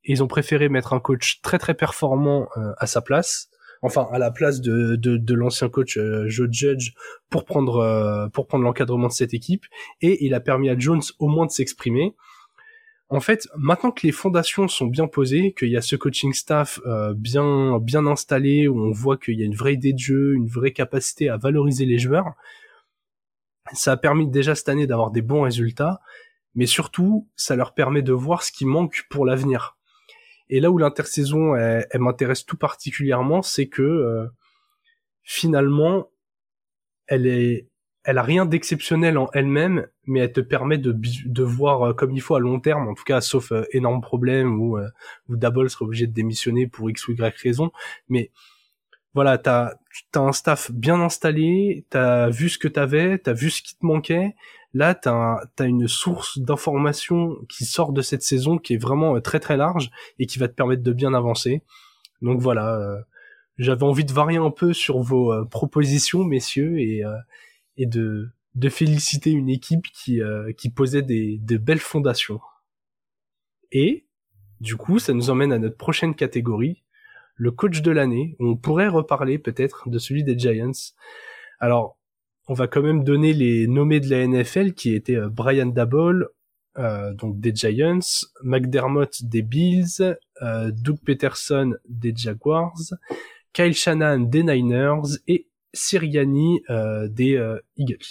et ils ont préféré mettre un coach très très performant euh, à sa place enfin à la place de, de, de l'ancien coach euh, Joe Judge pour prendre euh, pour prendre l'encadrement de cette équipe et il a permis à Jones au moins de s'exprimer. En fait, maintenant que les fondations sont bien posées, qu'il y a ce coaching staff euh, bien bien installé où on voit qu'il y a une vraie idée de jeu, une vraie capacité à valoriser les joueurs, ça a permis déjà cette année d'avoir des bons résultats, mais surtout ça leur permet de voir ce qui manque pour l'avenir. Et là où l'intersaison, elle, m'intéresse tout particulièrement, c'est que euh, finalement, elle est, elle a rien d'exceptionnel en elle-même, mais elle te permet de, de voir euh, comme il faut à long terme, en tout cas, sauf euh, énorme problème où, où Double serait obligé de démissionner pour x ou y raison. Mais voilà, t'as as un staff bien installé, t'as vu ce que t'avais, t'as vu ce qui te manquait, Là, tu as, une source d'information qui sort de cette saison qui est vraiment euh, très très large et qui va te permettre de bien avancer. Donc voilà, euh, j'avais envie de varier un peu sur vos euh, propositions, messieurs, et, et de, de féliciter une équipe qui, qui posait des, de belles fondations. Et du coup, ça nous emmène à notre prochaine catégorie, le coach de l'année. On pourrait reparler peut-être de celui des Giants. Alors, on va quand même donner les nommés de la NFL qui étaient euh, Brian Dabble, euh, donc des Giants, McDermott des Bills, euh, Doug Peterson des Jaguars, Kyle Shannon des Niners et Siriani des Eagles.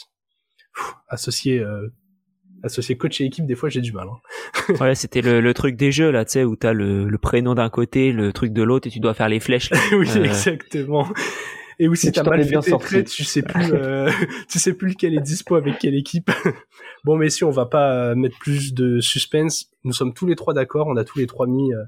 associé associé coach et équipe, des fois j'ai du mal. Hein. ouais, c'était le, truc des jeux là, tu sais, où t'as le, le prénom d'un côté, le truc de l'autre, et tu dois faire les flèches. oui, exactement et aussi t'as mal fait tes traits, tu sais plus, euh, tu sais plus lequel est dispo avec quelle équipe. bon, mais si on va pas mettre plus de suspense, nous sommes tous les trois d'accord, on a tous les trois mis euh,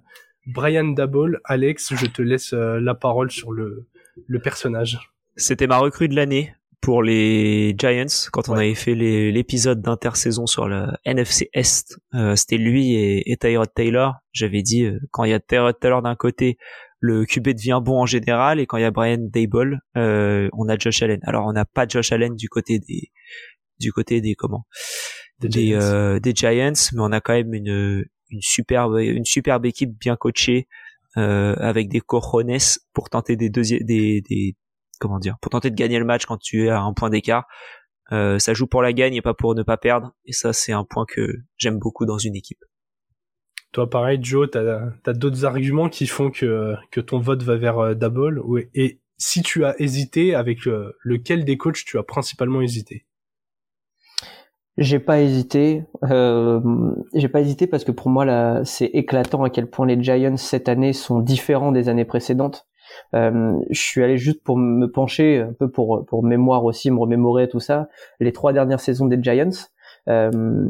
Brian Dabble. Alex, je te laisse euh, la parole sur le le personnage. C'était ma recrue de l'année pour les Giants quand on avait fait l'épisode d'intersaison sur le NFC Est. C'était lui et, et Tyrod Taylor. J'avais dit quand il y a Tyrod Taylor d'un côté, le QB devient bon en général et quand il y a Brian Dable, euh, on a Josh Allen. Alors on n'a pas Josh Allen du côté des du côté des comment? Des, Giants. Euh, des Giants, mais on a quand même une une superbe une superbe équipe bien coachée euh, avec des cojones pour tenter des deuxièmes des, des comment dire pour tenter de gagner le match quand tu es à un point d'écart. Euh, ça joue pour la gagne et pas pour ne pas perdre et ça c'est un point que j'aime beaucoup dans une équipe. Toi, pareil, Joe, t'as as, d'autres arguments qui font que, que ton vote va vers euh, Double. Et si tu as hésité, avec euh, lequel des coachs tu as principalement hésité? J'ai pas hésité. Euh, J'ai pas hésité parce que pour moi, là, c'est éclatant à quel point les Giants cette année sont différents des années précédentes. Euh, je suis allé juste pour me pencher un peu pour pour mémoire aussi, me remémorer tout ça. Les trois dernières saisons des Giants. Euh,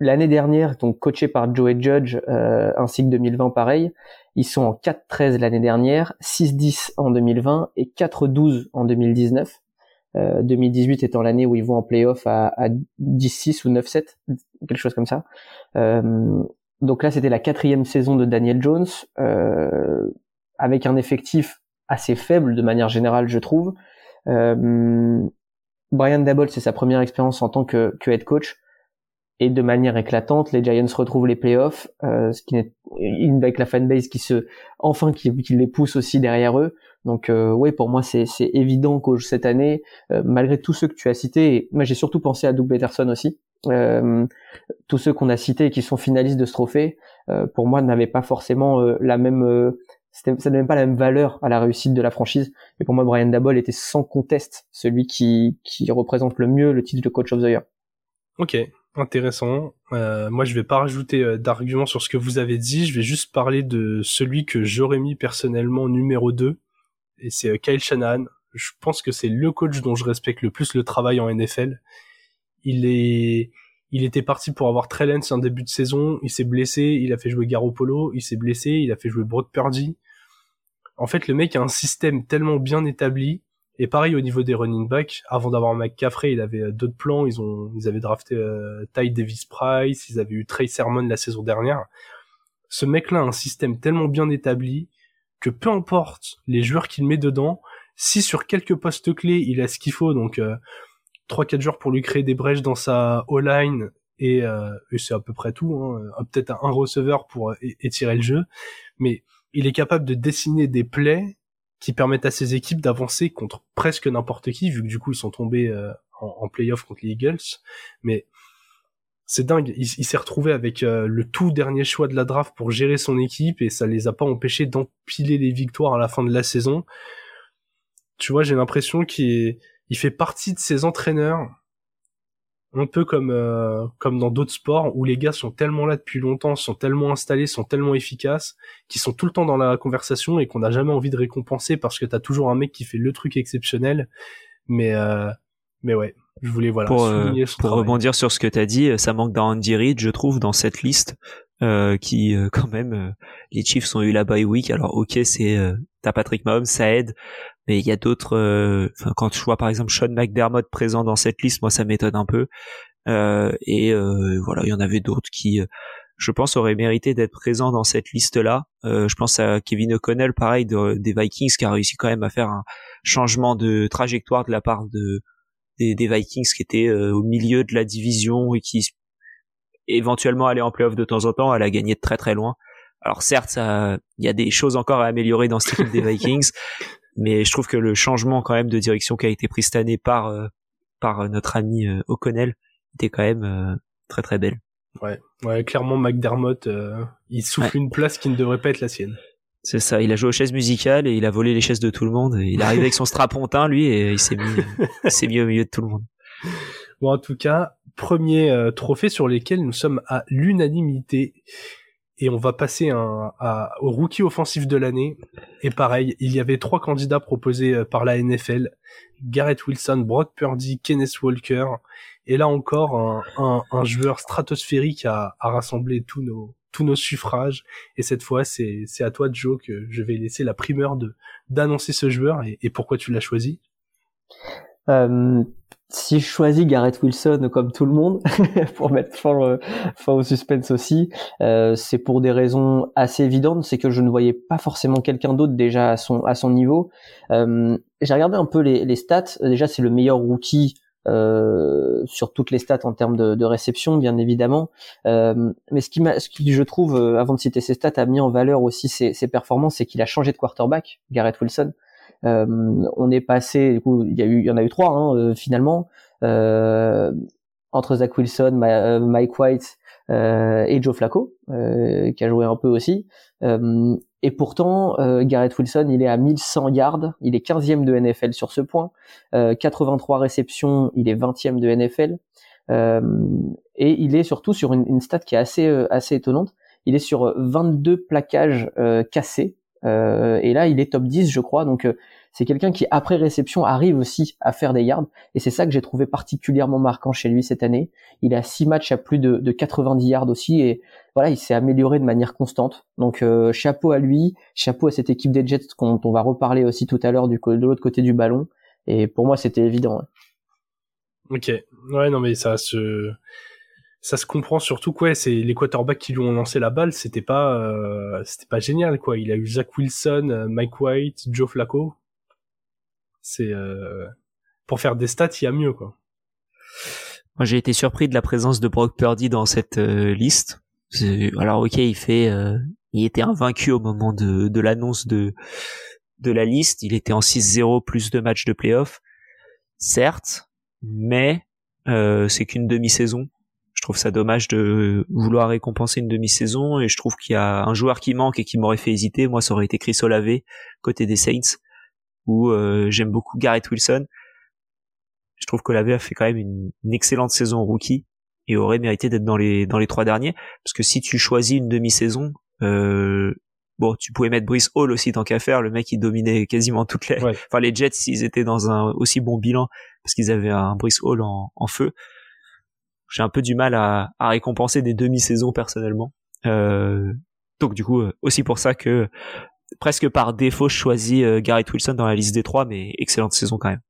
L'année dernière, donc coaché par Joey Judge, euh, ainsi que 2020 pareil, ils sont en 4-13 l'année dernière, 6-10 en 2020 et 4-12 en 2019. Euh, 2018 étant l'année où ils vont en playoff à, à 10-6 ou 9-7, quelque chose comme ça. Euh, donc là, c'était la quatrième saison de Daniel Jones, euh, avec un effectif assez faible de manière générale, je trouve. Euh, Brian Dabble, c'est sa première expérience en tant que, que head coach et de manière éclatante, les Giants retrouvent les playoffs, euh, ce qui est avec la fanbase qui se, enfin, qui, qui les pousse aussi derrière eux. Donc, euh, oui, pour moi, c'est, évident que cette année, euh, malgré tous ceux que tu as cités, et moi j'ai surtout pensé à Doug Peterson aussi, euh, tous ceux qu'on a cités et qui sont finalistes de ce trophée, euh, pour moi, n'avaient pas forcément euh, la même, ça n'avait pas la même valeur à la réussite de la franchise. Et pour moi, Brian Dabble était sans conteste celui qui, qui représente le mieux le titre de coach of the year. Ok, intéressant. Euh, moi, je vais pas rajouter euh, d'arguments sur ce que vous avez dit. Je vais juste parler de celui que j'aurais mis personnellement numéro 2. Et c'est euh, Kyle Shanahan. Je pense que c'est le coach dont je respecte le plus le travail en NFL. Il est, il était parti pour avoir Trey Lance en début de saison. Il s'est blessé. Il a fait jouer Garoppolo. Il s'est blessé. Il a fait jouer Brock Purdy. En fait, le mec a un système tellement bien établi et pareil au niveau des running backs, avant d'avoir McCaffrey, il avait euh, d'autres plans. Ils ont, ils avaient drafté euh, Ty Davis Price, ils avaient eu Trey Sermon la saison dernière. Ce mec-là a un système tellement bien établi que peu importe les joueurs qu'il met dedans, si sur quelques postes clés il a ce qu'il faut, donc euh, 3-4 joueurs pour lui créer des brèches dans sa O-line et, euh, et c'est à peu près tout, hein, peut-être un receveur pour étirer le jeu, mais il est capable de dessiner des plays qui permettent à ces équipes d'avancer contre presque n'importe qui, vu que du coup ils sont tombés euh, en, en playoff contre les Eagles. Mais c'est dingue, il, s'est retrouvé avec euh, le tout dernier choix de la draft pour gérer son équipe et ça les a pas empêchés d'empiler les victoires à la fin de la saison. Tu vois, j'ai l'impression qu'il il fait partie de ces entraîneurs un peu comme euh, comme dans d'autres sports où les gars sont tellement là depuis longtemps, sont tellement installés, sont tellement efficaces, qu'ils sont tout le temps dans la conversation et qu'on n'a jamais envie de récompenser parce que t'as toujours un mec qui fait le truc exceptionnel. Mais euh, mais ouais, je voulais voilà pour, euh, pour rebondir sur ce que t'as dit, ça manque d'un Andy Reid, je trouve, dans cette liste. Euh, qui quand même les Chiefs ont eu la bye week alors ok c'est t'as Patrick Mahomes ça aide mais il y a d'autres euh, quand je vois par exemple Sean McDermott présent dans cette liste moi ça m'étonne un peu. Euh, et euh, voilà il y en avait d'autres qui je pense auraient mérité d'être présents dans cette liste là je pense à Kevin O'Connell pareil des Vikings qui a réussi quand même à faire un changement de trajectoire de la part de des, des Vikings qui étaient au milieu de la division et qui éventuellement allaient en playoff de temps en temps. Elle a gagné de très très loin. Alors certes, il y a des choses encore à améliorer dans cette équipe des Vikings, mais je trouve que le changement quand même de direction qui a été pris cette année par euh, par euh, notre ami euh, O'Connell était quand même très très belle. Ouais, ouais, clairement McDermott, il souffle une place qui ne devrait pas être la sienne. C'est ça, il a joué aux chaises musicales et il a volé les chaises de tout le monde. il est arrivé avec son strapontin lui et il s'est mis, s'est mis au milieu de tout le monde. Bon, en tout cas, premier trophée sur lesquels nous sommes à l'unanimité et on va passer un, à, au rookie offensif de l'année. Et pareil, il y avait trois candidats proposés euh, par la NFL Garrett Wilson, Brock Purdy, Kenneth Walker. Et là encore, un, un, un joueur stratosphérique a, a, rassemblé tous nos tous nos suffrages. Et cette fois, c'est à toi, Joe, que je vais laisser la primeur de d'annoncer ce joueur et, et pourquoi tu l'as choisi? Euh, si je choisis Garrett Wilson comme tout le monde, pour mettre fin, au suspense aussi, euh, c'est pour des raisons assez évidentes. C'est que je ne voyais pas forcément quelqu'un d'autre déjà à son à son niveau. Euh, J'ai regardé un peu les, les stats. Déjà, c'est le meilleur rookie euh, sur toutes les stats en termes de, de réception, bien évidemment. Euh, mais ce qui, m'a, ce qui, je trouve, euh, avant de citer ses stats, a mis en valeur aussi ses, ses performances, c'est qu'il a changé de quarterback, Garrett Wilson. Euh, on est passé, du coup, il y en a eu trois hein, euh, finalement. Euh, entre Zach Wilson, Mike White et Joe Flacco, qui a joué un peu aussi. Et pourtant, Garrett Wilson, il est à 1100 yards, il est 15e de NFL sur ce point, 83 réceptions, il est 20e de NFL, et il est surtout sur une, une, stat qui est assez assez étonnante. Il est sur 22 plaquages cassés, euh, et là, il est top 10, je crois. Donc, euh, c'est quelqu'un qui, après réception, arrive aussi à faire des yards. Et c'est ça que j'ai trouvé particulièrement marquant chez lui cette année. Il a six matchs à plus de, de 90 yards aussi. Et voilà, il s'est amélioré de manière constante. Donc, euh, chapeau à lui, chapeau à cette équipe des Jets dont on va reparler aussi tout à l'heure de l'autre côté du ballon. Et pour moi, c'était évident. Ok. Ouais, non, mais ça se ça se comprend surtout quoi c'est les quarterbacks qui lui ont lancé la balle c'était pas euh, c'était pas génial quoi. Il a eu Zach Wilson euh, Mike White Joe Flacco. C'est euh, pour faire des stats il y a mieux quoi. Moi j'ai été surpris de la présence de Brock Purdy dans cette liste. Alors ok il fait il était invaincu au moment de, de l'annonce de de la liste. Il était en 6-0 plus de matchs de playoff certes mais c'est qu'une demi-saison trouve ça dommage de vouloir récompenser une demi-saison et je trouve qu'il y a un joueur qui manque et qui m'aurait fait hésiter. Moi, ça aurait été Chris Olave côté des Saints où euh, j'aime beaucoup Garrett Wilson. Je trouve qu'Olave a fait quand même une, excellente saison rookie et aurait mérité d'être dans les dans les trois derniers parce que si tu choisis une demi-saison euh, bon tu pouvais mettre Brice Hall aussi tant qu'à faire le mec il dominait quasiment toutes les enfin les Jets s'ils étaient dans un aussi bon bilan parce qu'ils avaient un Brice Hall en, en feu j'ai un peu du mal à, à récompenser des demi-saisons personnellement. Euh, donc du coup, euh, aussi pour ça que presque par défaut, je choisis euh, Garrett Wilson dans la liste des trois, mais excellente saison quand même.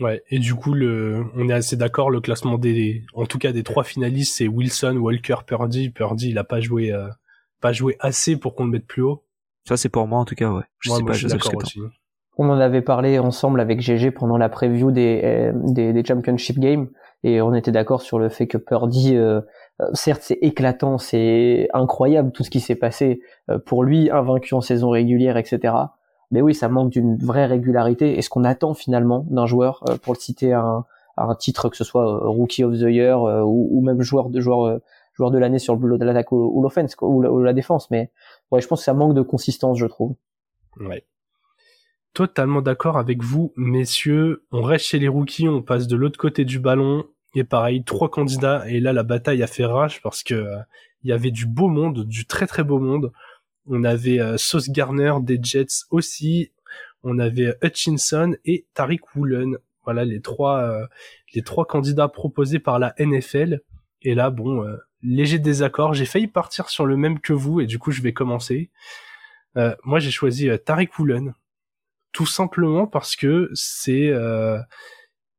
Ouais, et du coup, le, on est assez d'accord, le classement des, en tout cas des trois finalistes, c'est Wilson, Walker, Purdy. Purdy, il a pas joué, euh, pas joué assez pour qu'on le mette plus haut. Ça, c'est pour moi, en tout cas, ouais. Je sais pas, je suis d'accord aussi. On en avait parlé ensemble avec GG pendant la preview des, des, des Championship Games et on était d'accord sur le fait que Purdy, euh, euh, certes c'est éclatant, c'est incroyable tout ce qui s'est passé euh, pour lui, invaincu en saison régulière, etc. Mais oui, ça manque d'une vraie régularité. Et ce qu'on attend finalement d'un joueur, pour le citer un, un titre, que ce soit Rookie of the Year ou, même joueur de joueur joueur de l'année sur le boulot de l'attaque ou, l'offense ou, ou, la défense. Mais ouais, je pense que ça manque de consistance, je trouve. Ouais. Totalement d'accord avec vous, messieurs. On reste chez les rookies, on passe de l'autre côté du ballon. Et pareil, trois candidats. Et là, la bataille a fait rage parce que il y avait du beau monde, du très très beau monde. On avait euh, Sauce Garner des Jets aussi. On avait Hutchinson et Tariq Woolen. Voilà les trois euh, les trois candidats proposés par la NFL. Et là, bon, euh, léger désaccord. J'ai failli partir sur le même que vous et du coup, je vais commencer. moi, j'ai choisi Tariq Woolen, tout simplement parce que c'est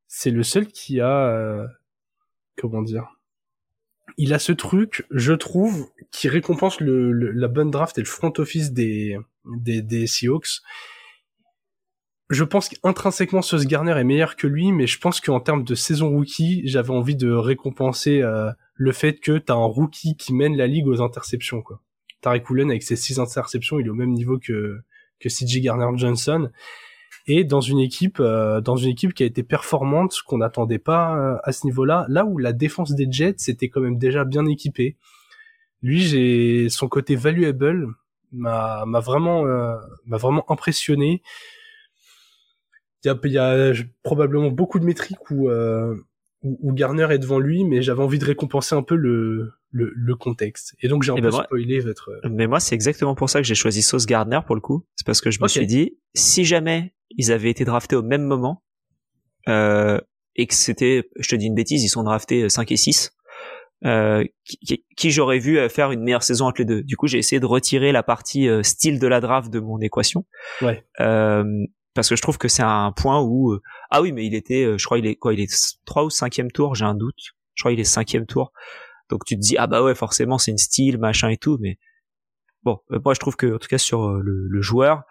c'est le seul qui a comment dire il a ce truc, je trouve, qui récompense le, la bonne draft et le front office des, des, des Seahawks. Je pense qu'intrinsèquement, Sauce Garner est meilleur que lui, mais je pense qu'en termes de saison rookie, j'avais envie de récompenser euh, le fait que t'as un rookie qui mène la ligue aux interceptions. Quoi. Tarek Woolen, avec ses six interceptions, il est au même niveau que, que CJ Garner-Johnson et dans une équipe euh, dans une équipe qui a été performante qu'on n'attendait pas euh, à ce niveau-là là où la défense des Jets était quand même déjà bien équipée lui j'ai son côté valuable m'a m'a vraiment euh, m'a vraiment impressionné il y a, y a probablement beaucoup de métriques où où, Garner est devant lui, mais j'avais envie de récompenser un peu le, le, le contexte. Et donc j'ai un eh peu ben spoilé votre. Mais moi, c'est exactement pour ça que j'ai choisi Sauce Gardner pour le coup. C'est parce que je me suis dit, si jamais ils avaient été draftés au même moment, euh, et que c'était, je te dis une bêtise, ils sont draftés 5 et 6, euh, qui, qui j'aurais vu euh, faire une meilleure saison entre les deux. Du coup, j'ai essayé de retirer la partie euh, style de la draft de mon équation. Ouais. Euh, parce que je trouve que c'est un point où euh, ah oui mais il était je crois il est quoi il est 3 ou 5 tour j'ai un doute je crois il est cinquième tour donc tu te dis ah bah ouais forcément c'est une style machin et tout mais bon moi je trouve que en tout cas sur le, le joueur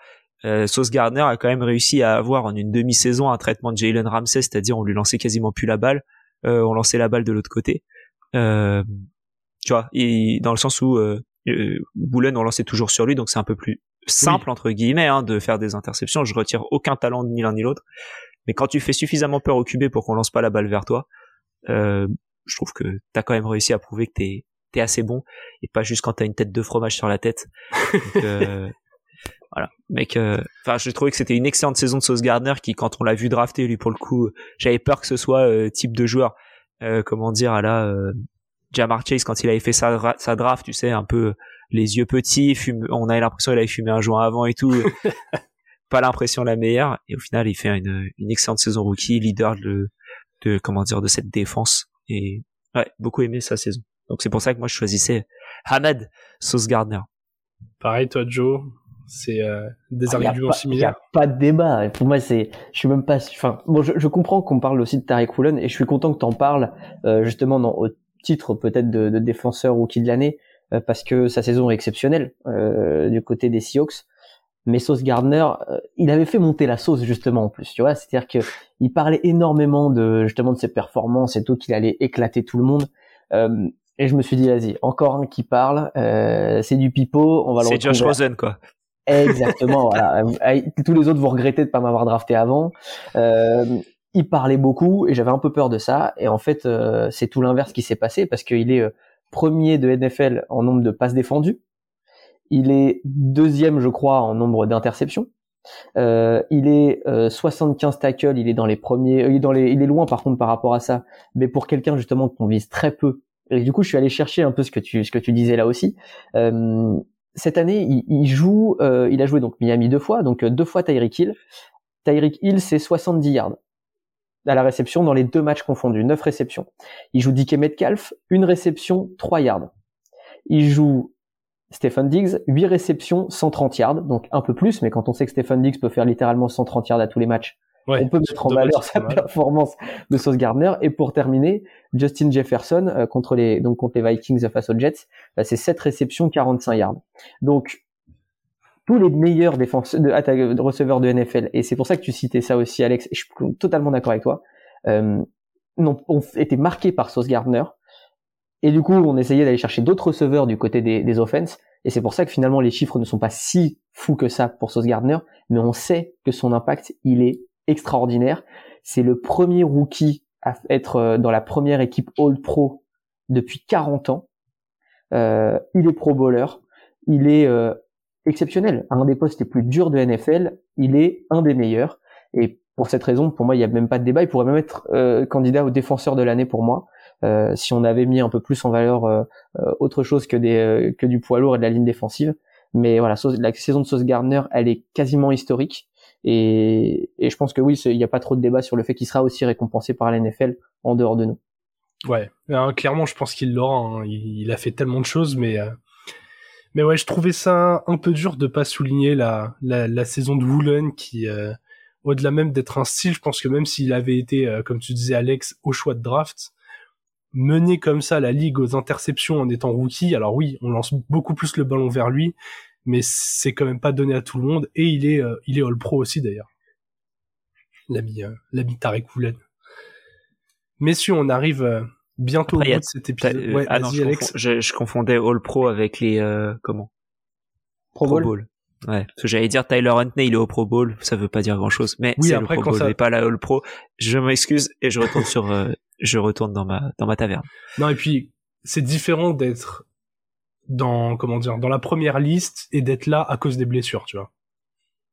euh, Sauce Gardner a quand même réussi à avoir en une demi-saison un traitement de Jalen Ramsey, c'est-à-dire on lui lançait quasiment plus la balle, euh, on lançait la balle de l'autre côté. Euh, tu vois, et dans le sens où euh, euh, Boulen on lançait toujours sur lui, donc c'est un peu plus simple entre guillemets hein, de faire des interceptions. Je retire aucun talent ni l'un ni l'autre, mais quand tu fais suffisamment peur au QB pour qu'on lance pas la balle vers toi, euh, je trouve que t'as quand même réussi à prouver que t'es t'es assez bon et pas juste quand t'as une tête de fromage sur la tête. Donc, euh, voilà, mec. Euh, enfin, je trouvais que c'était une excellente saison de Sauce Gardner qui, quand on l'a vu drafter, lui pour le coup, j'avais peur que ce soit euh, type de joueur, euh, comment dire, à la euh, Jamar Chase quand il avait fait sa, sa draft, tu sais, un peu les yeux petits, fume, on avait l'impression qu'il avait fumé un joint avant et tout. pas l'impression la meilleure. Et au final, il fait une, une excellente saison rookie, leader de, de comment dire de cette défense. Et ouais, beaucoup aimé sa saison. Donc c'est pour ça que moi je choisissais Hamad Sauce Gardner. Pareil toi Joe, c'est euh, des ah, arguments similaires. Il n'y a pas de débat. Pour moi, c'est, je suis même pas. Enfin, bon, je, je comprends qu'on parle aussi de Tariq Woolen et je suis content que tu en parles euh, justement dans, au titre peut-être de, de défenseur rookie de l'année euh, parce que sa saison est exceptionnelle euh, du côté des Seahawks. Mais Sauce Gardner, euh, il avait fait monter la sauce justement en plus, tu vois. C'est-à-dire que il parlait énormément de justement de ses performances et tout, qu'il allait éclater tout le monde. et je me suis dit, vas-y, encore un qui parle, c'est du pipeau, on va le C'est Josh Rosen, quoi. Exactement. voilà. Tous les autres vont regretter de pas m'avoir drafté avant. Euh, il parlait beaucoup et j'avais un peu peur de ça. Et en fait, euh, c'est tout l'inverse qui s'est passé parce qu'il est euh, premier de NFL en nombre de passes défendues. Il est deuxième, je crois, en nombre d'interceptions. Euh, il est 75 tackles, il est dans les premiers, il est dans les, il est loin par contre par rapport à ça. Mais pour quelqu'un justement qu'on vise très peu, et du coup je suis allé chercher un peu ce que tu, ce que tu disais là aussi. Cette année, il, joue, euh, il a joué donc Miami deux fois, donc euh, deux fois Tyreek Hill. Tyreek Hill, c'est 70 yards à la réception dans les deux matchs confondus, 9 réceptions. Il joue DK Metcalf, une réception, 3 yards. Il joue Stephen Diggs, 8 réceptions, 130 yards, donc un peu plus, mais quand on sait que Stephen Diggs peut faire littéralement 130 yards à tous les matchs, on peut mettre en valeur sa performance de Sauce Gardner. Et pour terminer, Justin Jefferson euh, contre les donc contre les Vikings face aux Jets, bah, c'est 7 réceptions, 45 yards. Donc tous les meilleurs défenseurs de, de receveurs de NFL, et c'est pour ça que tu citais ça aussi, Alex, et je suis totalement d'accord avec toi, euh, ont, ont, été marqués par Sauce Gardner. Et du coup, on essayait d'aller chercher d'autres receveurs du côté des, des offenses. Et c'est pour ça que finalement les chiffres ne sont pas si fous que ça pour Sauce Gardner, mais on sait que son impact, il est extraordinaire. C'est le premier rookie à être euh, dans la première équipe All Pro depuis 40 ans. Euh, il est pro bowler, il est euh, exceptionnel. Un des postes les plus durs de NFL, il est un des meilleurs. Et pour cette raison, pour moi, il n'y a même pas de débat. Il pourrait même être euh, candidat au défenseur de l'année pour moi. Si on avait mis un peu plus en valeur autre chose que des que du poids lourd et de la ligne défensive. Mais voilà, la saison de Sauce Gardner, elle est quasiment historique. Et, je pense que oui, il n'y a pas trop de débat sur le fait qu'il sera aussi récompensé par la NFL en dehors de nous. Ouais, clairement, je pense qu'il l'aura. Hein. Il, a fait tellement de choses, mais mais ouais, je trouvais ça un peu dur de pas souligner la la, saison de Woolen qui au-delà même d'être un style, je pense que même s'il avait été, euh, comme tu disais Alex, au choix de draft, mener comme ça la ligue aux interceptions en étant rookie, alors oui, on lance beaucoup plus le ballon vers lui, mais c'est quand même pas donné à tout le monde, et il est, euh, il est All Pro aussi d'ailleurs. L'ami, euh, l'ami Tarek Woolen. Messieurs, on arrive bientôt au bout de cet épisode. Ouais, ah non, je, je, confondais All Pro avec les, comment? Pro, Bowl. Ouais, parce que j'allais dire Tyler Huntney, il est au Pro Bowl, ça veut pas dire grand chose, mais oui, c'est le Pro Bowl, ça... mais pas la All Pro. Je m'excuse et je retourne sur, euh, je retourne dans ma dans ma taverne. Non et puis c'est différent d'être dans comment dire dans la première liste et d'être là à cause des blessures, tu vois.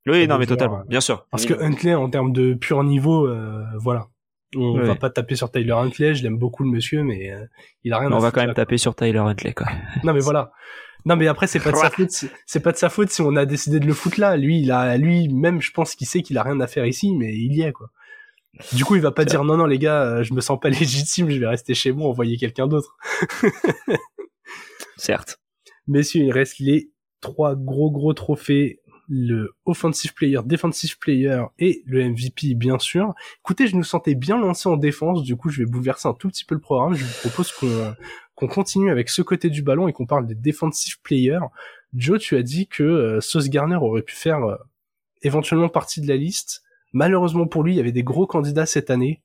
Oui, non mais totalement, euh, bien sûr. Parce que Huntley en termes de pur niveau, euh, voilà. On va pas taper sur Tyler Huntley, je l'aime beaucoup le monsieur, mais euh, il a rien. on va quand même taper sur Tyler Huntley, quoi. Non mais voilà. Non mais après c'est pas de sa faute, c'est pas de sa faute si on a décidé de le foutre là. Lui, il a, lui même, je pense qu'il sait qu'il a rien à faire ici, mais il y est quoi. Du coup, il va pas dire non non les gars, euh, je me sens pas légitime, je vais rester chez moi, envoyer quelqu'un d'autre. Certes. Messieurs, il reste les trois gros gros trophées le offensive player, defensive player et le MVP bien sûr. Écoutez, je nous sentais bien lancé en défense, du coup je vais bouleverser un tout petit peu le programme. Je vous propose qu'on continue avec ce côté du ballon et qu'on parle des defensive players. Joe, tu as dit que euh, Sauce Garner aurait pu faire euh, éventuellement partie de la liste. Malheureusement pour lui, il y avait des gros candidats cette année.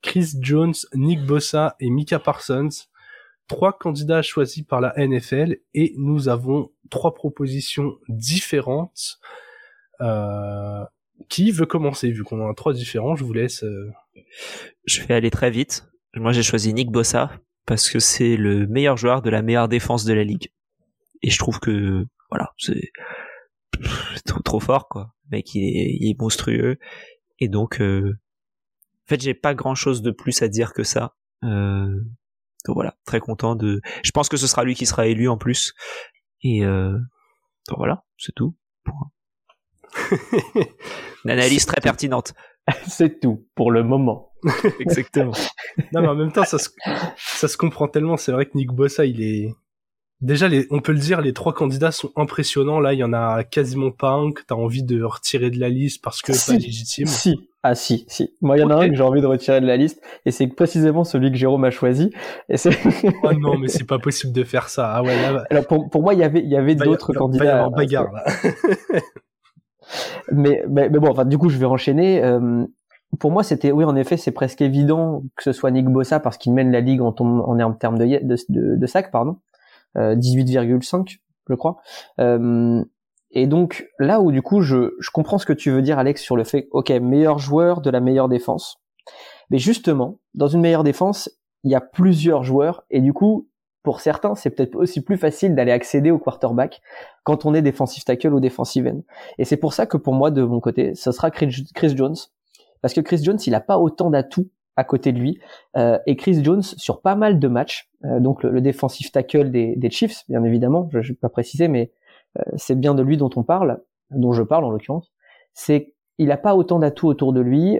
Chris Jones, Nick Bossa et Mika Parsons. Trois candidats choisis par la NFL et nous avons trois propositions différentes. Euh, qui veut commencer? Vu qu'on en a trois différents Je vous laisse. Je vais aller très vite. Moi, j'ai choisi Nick Bossa parce que c'est le meilleur joueur de la meilleure défense de la ligue. Et je trouve que voilà, c'est trop, trop fort quoi. Le mec il est, il est monstrueux et donc euh, en fait j'ai pas grand chose de plus à dire que ça. Euh, donc voilà, très content de. Je pense que ce sera lui qui sera élu en plus. Et euh, donc voilà, c'est tout. Une analyse très pertinente. c'est tout pour le moment. Exactement. non, mais en même temps, ça se, ça se comprend tellement. C'est vrai que Nick Bossa, il est. Déjà, les, on peut le dire, les trois candidats sont impressionnants. Là, il y en a quasiment pas un que t'as envie de retirer de la liste parce que si, pas légitime. Si, ah si, si. Moi, il y en a un que j'ai envie de retirer de la liste, et c'est précisément celui que Jérôme a choisi. Et c'est. oh non, mais c'est pas possible de faire ça. Ah ouais. Là, Alors pour, pour moi, il y avait, il y avait d'autres candidats. bagarre là. mais, mais, mais bon, enfin, du coup, je vais enchaîner. Euh, pour moi, c'était, oui, en effet, c'est presque évident que ce soit Nick Bossa parce qu'il mène la ligue en, en, termes de, de, de, de sac, pardon, 18,5, je crois. Euh, et donc là où du coup, je, je comprends ce que tu veux dire, Alex, sur le fait, ok, meilleur joueur de la meilleure défense. Mais justement, dans une meilleure défense, il y a plusieurs joueurs et du coup, pour certains, c'est peut-être aussi plus facile d'aller accéder au quarterback quand on est défensif tackle ou defensive end. Et c'est pour ça que pour moi, de mon côté, ce sera Chris Jones parce que Chris Jones, il a pas autant d'atouts à côté de lui. Euh, et Chris Jones, sur pas mal de matchs, euh, donc le, défensif tackle des, Chiefs, bien évidemment, je ne vais pas préciser, mais euh, c'est bien de lui dont on parle, dont je parle en l'occurrence, c'est il a pas autant d'atouts autour de lui,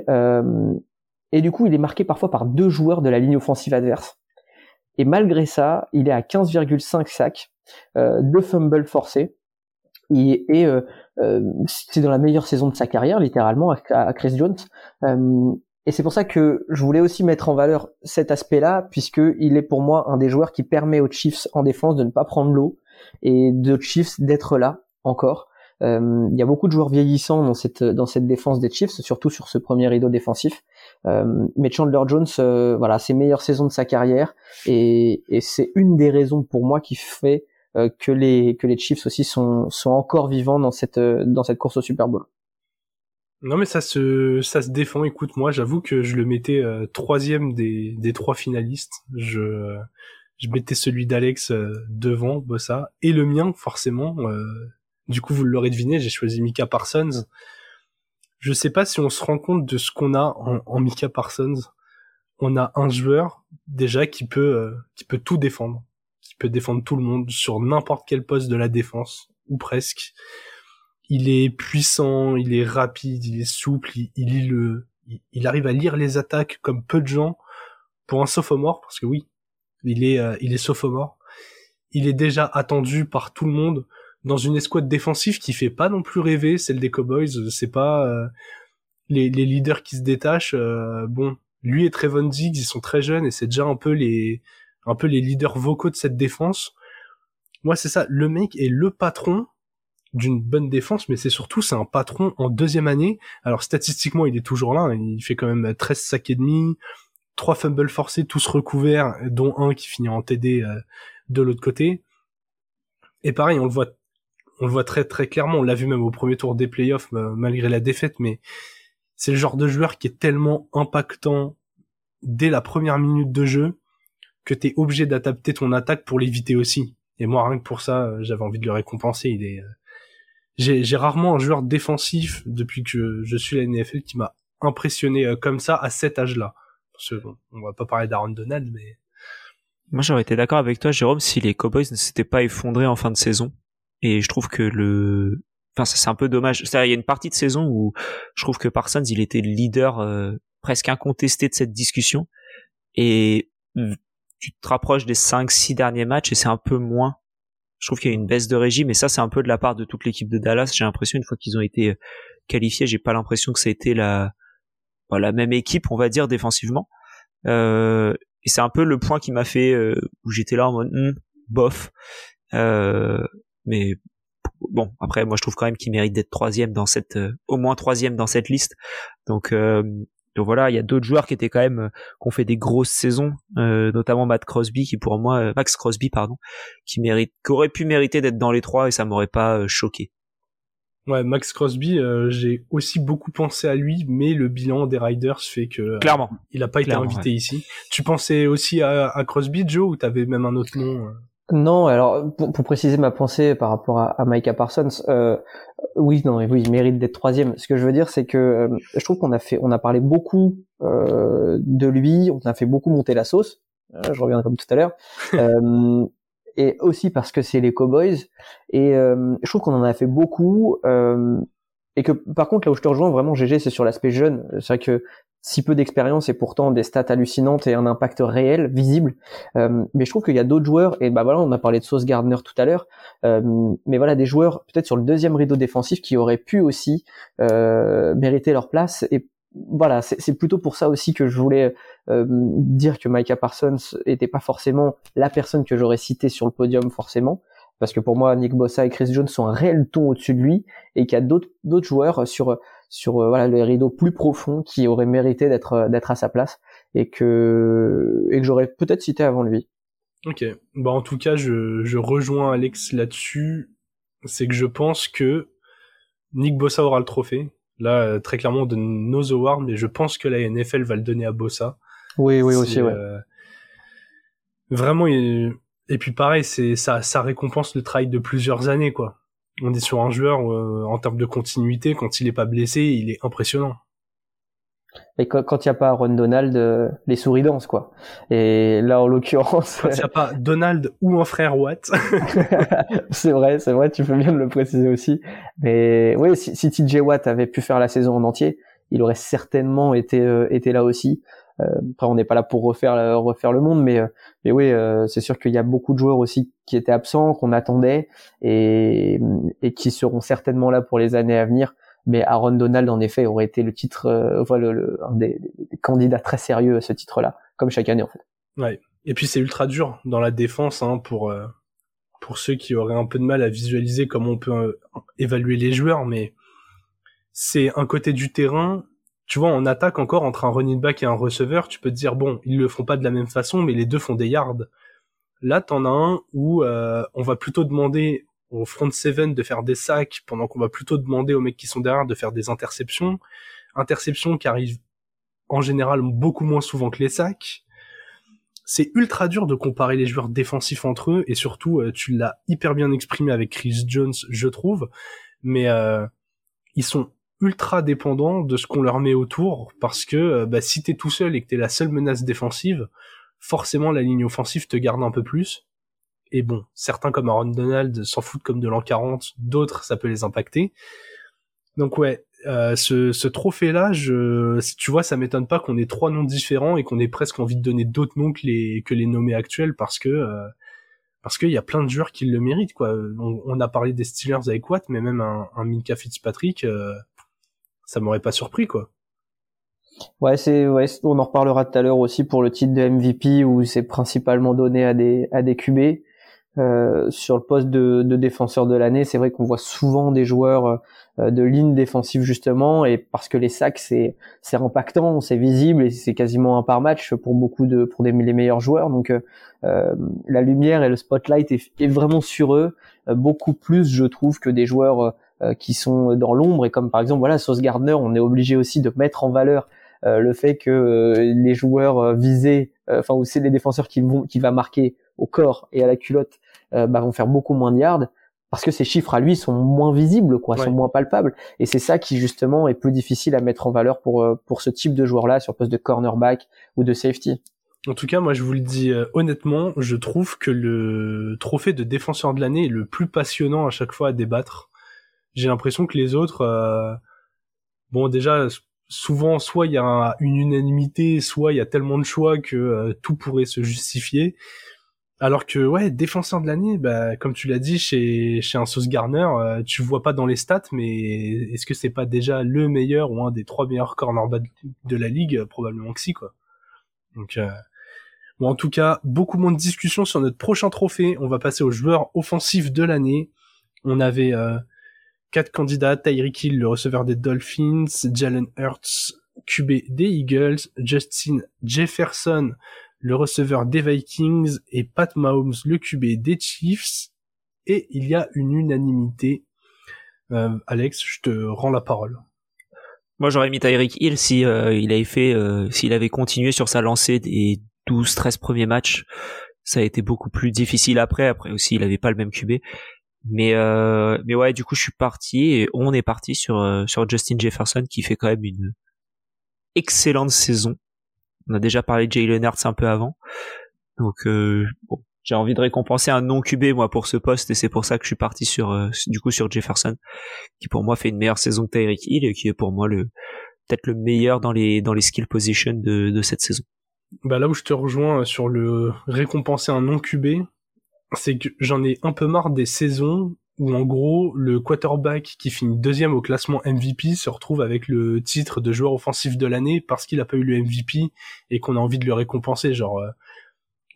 et du coup, il est marqué parfois par deux joueurs de la ligne offensive adverse. Et malgré ça, il est à 15,5 sacs, deux fumbles forcés, et, c'est dans la meilleure saison de sa carrière, littéralement, à, Chris Jones. Et c'est pour ça que je voulais aussi mettre en valeur cet aspect-là, puisque il est pour moi un des joueurs qui permet aux Chiefs en défense de ne pas prendre l'eau et de Chiefs d'être là encore. Euh, il y a beaucoup de joueurs vieillissants dans cette dans cette défense des Chiefs, surtout sur ce premier rideau défensif. Euh, mais Chandler Jones, euh, voilà, ses meilleures saisons de sa carrière, et, et c'est une des raisons pour moi qui fait que les que les Chiefs aussi sont sont encore vivants dans cette dans cette course au Super Bowl. Non mais ça se ça se défend. Écoute, moi j'avoue que je le mettais troisième des des trois finalistes. Je je mettais celui d'Alex devant Bossa et le mien forcément. du coup vous l'aurez deviné, j'ai choisi Mika Parsons je sais pas si on se rend compte de ce qu'on a en, en, Mika Parsons. On a un joueur déjà qui peut euh, qui peut tout défendre, qui peut défendre tout le monde sur n'importe quel poste de la défense ou presque. Il est puissant, il est rapide, il est souple, il, il arrive à lire les attaques comme peu de gens pour un sophomore parce que oui, il est euh, il est sophomore. Il est déjà attendu par tout le monde dans une escouade défensive qui fait pas non plus rêver, celle des Cowboys. C'est pas euh, les, les, leaders qui se détachent. Euh, bon, lui et Trevon Diggs, ils sont très jeunes et c'est déjà un peu les un peu les leaders vocaux de cette défense. Moi, c'est ça. Le mec est le patron d'une bonne défense, mais c'est surtout c'est un patron en deuxième année. Alors statistiquement, il est toujours là. Hein. Il fait quand même 13 sacs et demi, trois fumbles forcés, tous recouverts, dont un qui finit en TD euh, de l'autre côté. Et pareil, on le voit on le voit très très clairement, on l'a vu même au premier tour des playoffs euh, malgré la défaite, mais c'est le genre de joueur qui est tellement impactant dès la première minute de jeu que t'es obligé d'adapter ton attaque pour l'éviter aussi. Et moi rien que pour ça, euh, j'avais envie de le récompenser. Il est, j'ai, rarement un joueur défensif depuis que je suis la NFL qui m'a impressionné comme ça à cet âge-là. Parce que on va pas parler d'Aaron Donald, mais moi j'aurais été d'accord avec toi, Jérôme, si les Cowboys ne s'étaient pas effondrés en fin de saison. Et je trouve que le enfin ça c'est un peu dommage. C'est il y a une partie de saison où je trouve que Parsons il était le leader euh, presque incontesté de cette discussion. Et tu te rapproches des 5 6 derniers matchs et c'est un peu moins je trouve qu'il y a une baisse de régime et ça c'est un peu de la part de toute l'équipe de Dallas. J'ai l'impression une fois qu'ils ont été euh, qualifiés j'ai pas l'impression que ça a été la la même équipe on va dire défensivement. Euh, et c'est un peu le point qui m'a fait euh, où j'étais là en mode hmm, bof. Euh, mais bon après moi je trouve quand même qu'il mérite d'être troisième dans cette euh, au moins troisième dans cette liste. Donc donc voilà il y a d'autres joueurs qui étaient quand même euh, qui ont fait des grosses saisons notamment Matt Crosby qui pour moi Max Crosby pardon qui mérite qui aurait pu mériter d'être dans les trois et ça m'aurait pas choqué. Ouais, Max Crosby, j'ai aussi beaucoup pensé à lui, mais le bilan des Riders fait que clairement, il a pas été invité ici. Tu pensais aussi à, à Crosby, Joe, ou t'avais même un autre nom non, alors pour, préciser ma pensée par rapport à, à Micah Parsons, euh, oui, non, oui, il mérite d'être troisième. Ce que je veux dire, c'est que euh, je trouve qu'on a fait, on a parlé beaucoup euh, de lui, on a fait beaucoup monter la sauce. Euh, je reviendrai comme tout à l'heure. et aussi parce que c'est les Cowboys. Et je trouve qu'on en a fait beaucoup. et que par contre, là où je te rejoins vraiment, GG, c'est sur l'aspect jeune. C'est vrai que si peu d'expérience et pourtant des stats hallucinantes et un impact réel, visible. Euh, mais je trouve qu'il y a d'autres joueurs, et bah voilà, on a parlé de Sauce Gardner tout à l'heure, euh, mais voilà, des joueurs peut-être sur le deuxième rideau défensif qui auraient pu aussi euh, mériter leur place. Et voilà, c'est plutôt pour ça aussi que je voulais dire que Micah Parsons était pas forcément la personne que j'aurais citée sur le podium forcément parce que pour moi Nick Bossa et Chris Jones sont un réel ton au-dessus de lui et qu'il y a d'autres joueurs sur sur euh, voilà le rideau plus profond qui aurait mérité d'être euh, d'être à sa place et que et que j'aurais peut-être cité avant lui. Ok. Bah en tout cas, je, je rejoins Alex là-dessus. C'est que je pense que Nick Bossa aura le trophée. Là, euh, très clairement, donne nos awards, mais je pense que la NFL va le donner à Bossa. Oui, oui, aussi, ouais. vraiment, et puis pareil, c'est ça, ça récompense le travail de plusieurs années, quoi on est sur un joueur euh, en termes de continuité, quand il est pas blessé, il est impressionnant. Et quand il n'y a pas Ron Donald, euh, les souris dansent quoi. Et là en l'occurrence, quand il n'y a pas Donald ou un frère Watt. c'est vrai, c'est vrai, tu peux bien le préciser aussi. Mais oui, si, si TJ Watt avait pu faire la saison en entier, il aurait certainement été euh, été là aussi. Euh, après, on n'est pas là pour refaire refaire le monde, mais euh, mais oui, euh, c'est sûr qu'il y a beaucoup de joueurs aussi qui étaient absents, qu'on attendait et et qui seront certainement là pour les années à venir. Mais Aaron Donald, en effet, aurait été le titre, voilà, le, un des, candidats très sérieux à ce titre-là, comme chaque année en fait. Ouais. Et puis c'est ultra dur dans la défense hein, pour pour ceux qui auraient un peu de mal à visualiser comment on peut évaluer les joueurs, mais c'est un côté du terrain tu vois, on attaque encore entre un running back et un receveur, tu peux te dire, bon, ils le font pas de la même façon, mais les deux font des yards. Là, t'en as un où euh, on va plutôt demander au front seven de faire des sacs pendant qu'on va plutôt demander aux mecs qui sont derrière de faire des interceptions. Interceptions qui arrivent en général beaucoup moins souvent que les sacs. C'est ultra dur de comparer les joueurs défensifs entre eux et surtout euh, tu l'as hyper bien exprimé avec Chris Jones, je trouve, mais euh, ils sont ultra dépendants de ce qu'on leur met autour parce que euh, bah, si t'es tout seul et que t'es la seule menace défensive, forcément la ligne offensive te garde un peu plus. Et bon, certains comme Aaron Donald s'en foutent comme de l'an 40, d'autres ça peut les impacter. Donc ouais, euh, ce, ce trophée-là, je, tu vois, ça m'étonne pas qu'on ait trois noms différents et qu'on ait presque envie de donner d'autres noms que les que les nommés actuels parce que euh, parce qu'il y a plein de joueurs qui le méritent quoi. On, a parlé des Steelers avec Watt, mais même un, un Minka Fitzpatrick, euh, ça m'aurait pas surpris quoi. Ouais, c'est ouais, on en reparlera tout à l'heure aussi pour le titre de MVP où c'est principalement donné à des à des QB. Euh, sur le poste de, de défenseur de l'année, c'est vrai qu'on voit souvent des joueurs euh, de ligne défensive justement, et parce que les sacs c'est c'est impactant, c'est visible et c'est quasiment un par match pour beaucoup de pour des, les meilleurs joueurs. Donc euh, euh la lumière et le spotlight est, est vraiment sur eux, beaucoup plus je trouve que des joueurs qui sont dans l'ombre et comme par exemple voilà Sauce Gardner, on est obligé aussi de mettre en valeur le fait que les joueurs visés, enfin où c'est les défenseurs qui vont qui va marquer au corps et à la culotte euh, bah, vont faire beaucoup moins de yards parce que ces chiffres à lui sont moins visibles, quoi, sont moins palpables. Et c'est ça qui justement est plus difficile à mettre en valeur pour euh, pour ce type de joueur-là sur poste de cornerback ou de safety. En tout cas, moi je vous le dis euh, honnêtement, je trouve que le trophée de défenseur de l'année est le plus passionnant à chaque fois à débattre. J'ai l'impression que les autres, bon déjà souvent soit il y a une unanimité, soit il y a tellement de choix que tout pourrait se justifier. Alors que ouais, défenseur de l'année, bah, comme tu l'as dit chez chez un Sauce Garner, euh, tu vois pas dans les stats, mais est-ce que c'est pas déjà le meilleur ou un des trois meilleurs cornerbacks de la ligue? Probablement que si quoi. Donc euh, bon, en tout cas, beaucoup moins de discussions sur notre prochain trophée. On va passer aux joueurs offensifs de l'année. On avait euh, quatre candidats Tyreek Hill, le receveur des Dolphins, Jalen Hurts, QB des Eagles, Justin Jefferson le receveur des Vikings et Pat Mahomes, le QB des Chiefs. Et il y a une unanimité. Euh, Alex, je te rends la parole. Moi, j'aurais mis Tyreek Hill si euh, il avait fait, euh, s'il avait continué sur sa lancée des 12-13 premiers matchs. Ça a été beaucoup plus difficile après. Après aussi, il avait pas le même QB. Mais mais ouais, du coup, je suis parti et on est parti sur sur Justin Jefferson qui fait quand même une excellente saison. On a déjà parlé de Jalen Hurts un peu avant. Donc euh, bon, j'ai envie de récompenser un non QB moi pour ce poste et c'est pour ça que je suis parti sur euh, du coup sur Jefferson qui pour moi fait une meilleure saison que Tyreek Hill et qui est pour moi le peut-être le meilleur dans les dans les skill positions de, de cette saison. Bah là où je te rejoins sur le récompenser un non QB, c'est que j'en ai un peu marre des saisons où en gros le quarterback qui finit deuxième au classement MVP se retrouve avec le titre de joueur offensif de l'année parce qu'il a pas eu le MVP et qu'on a envie de le récompenser. Genre, euh,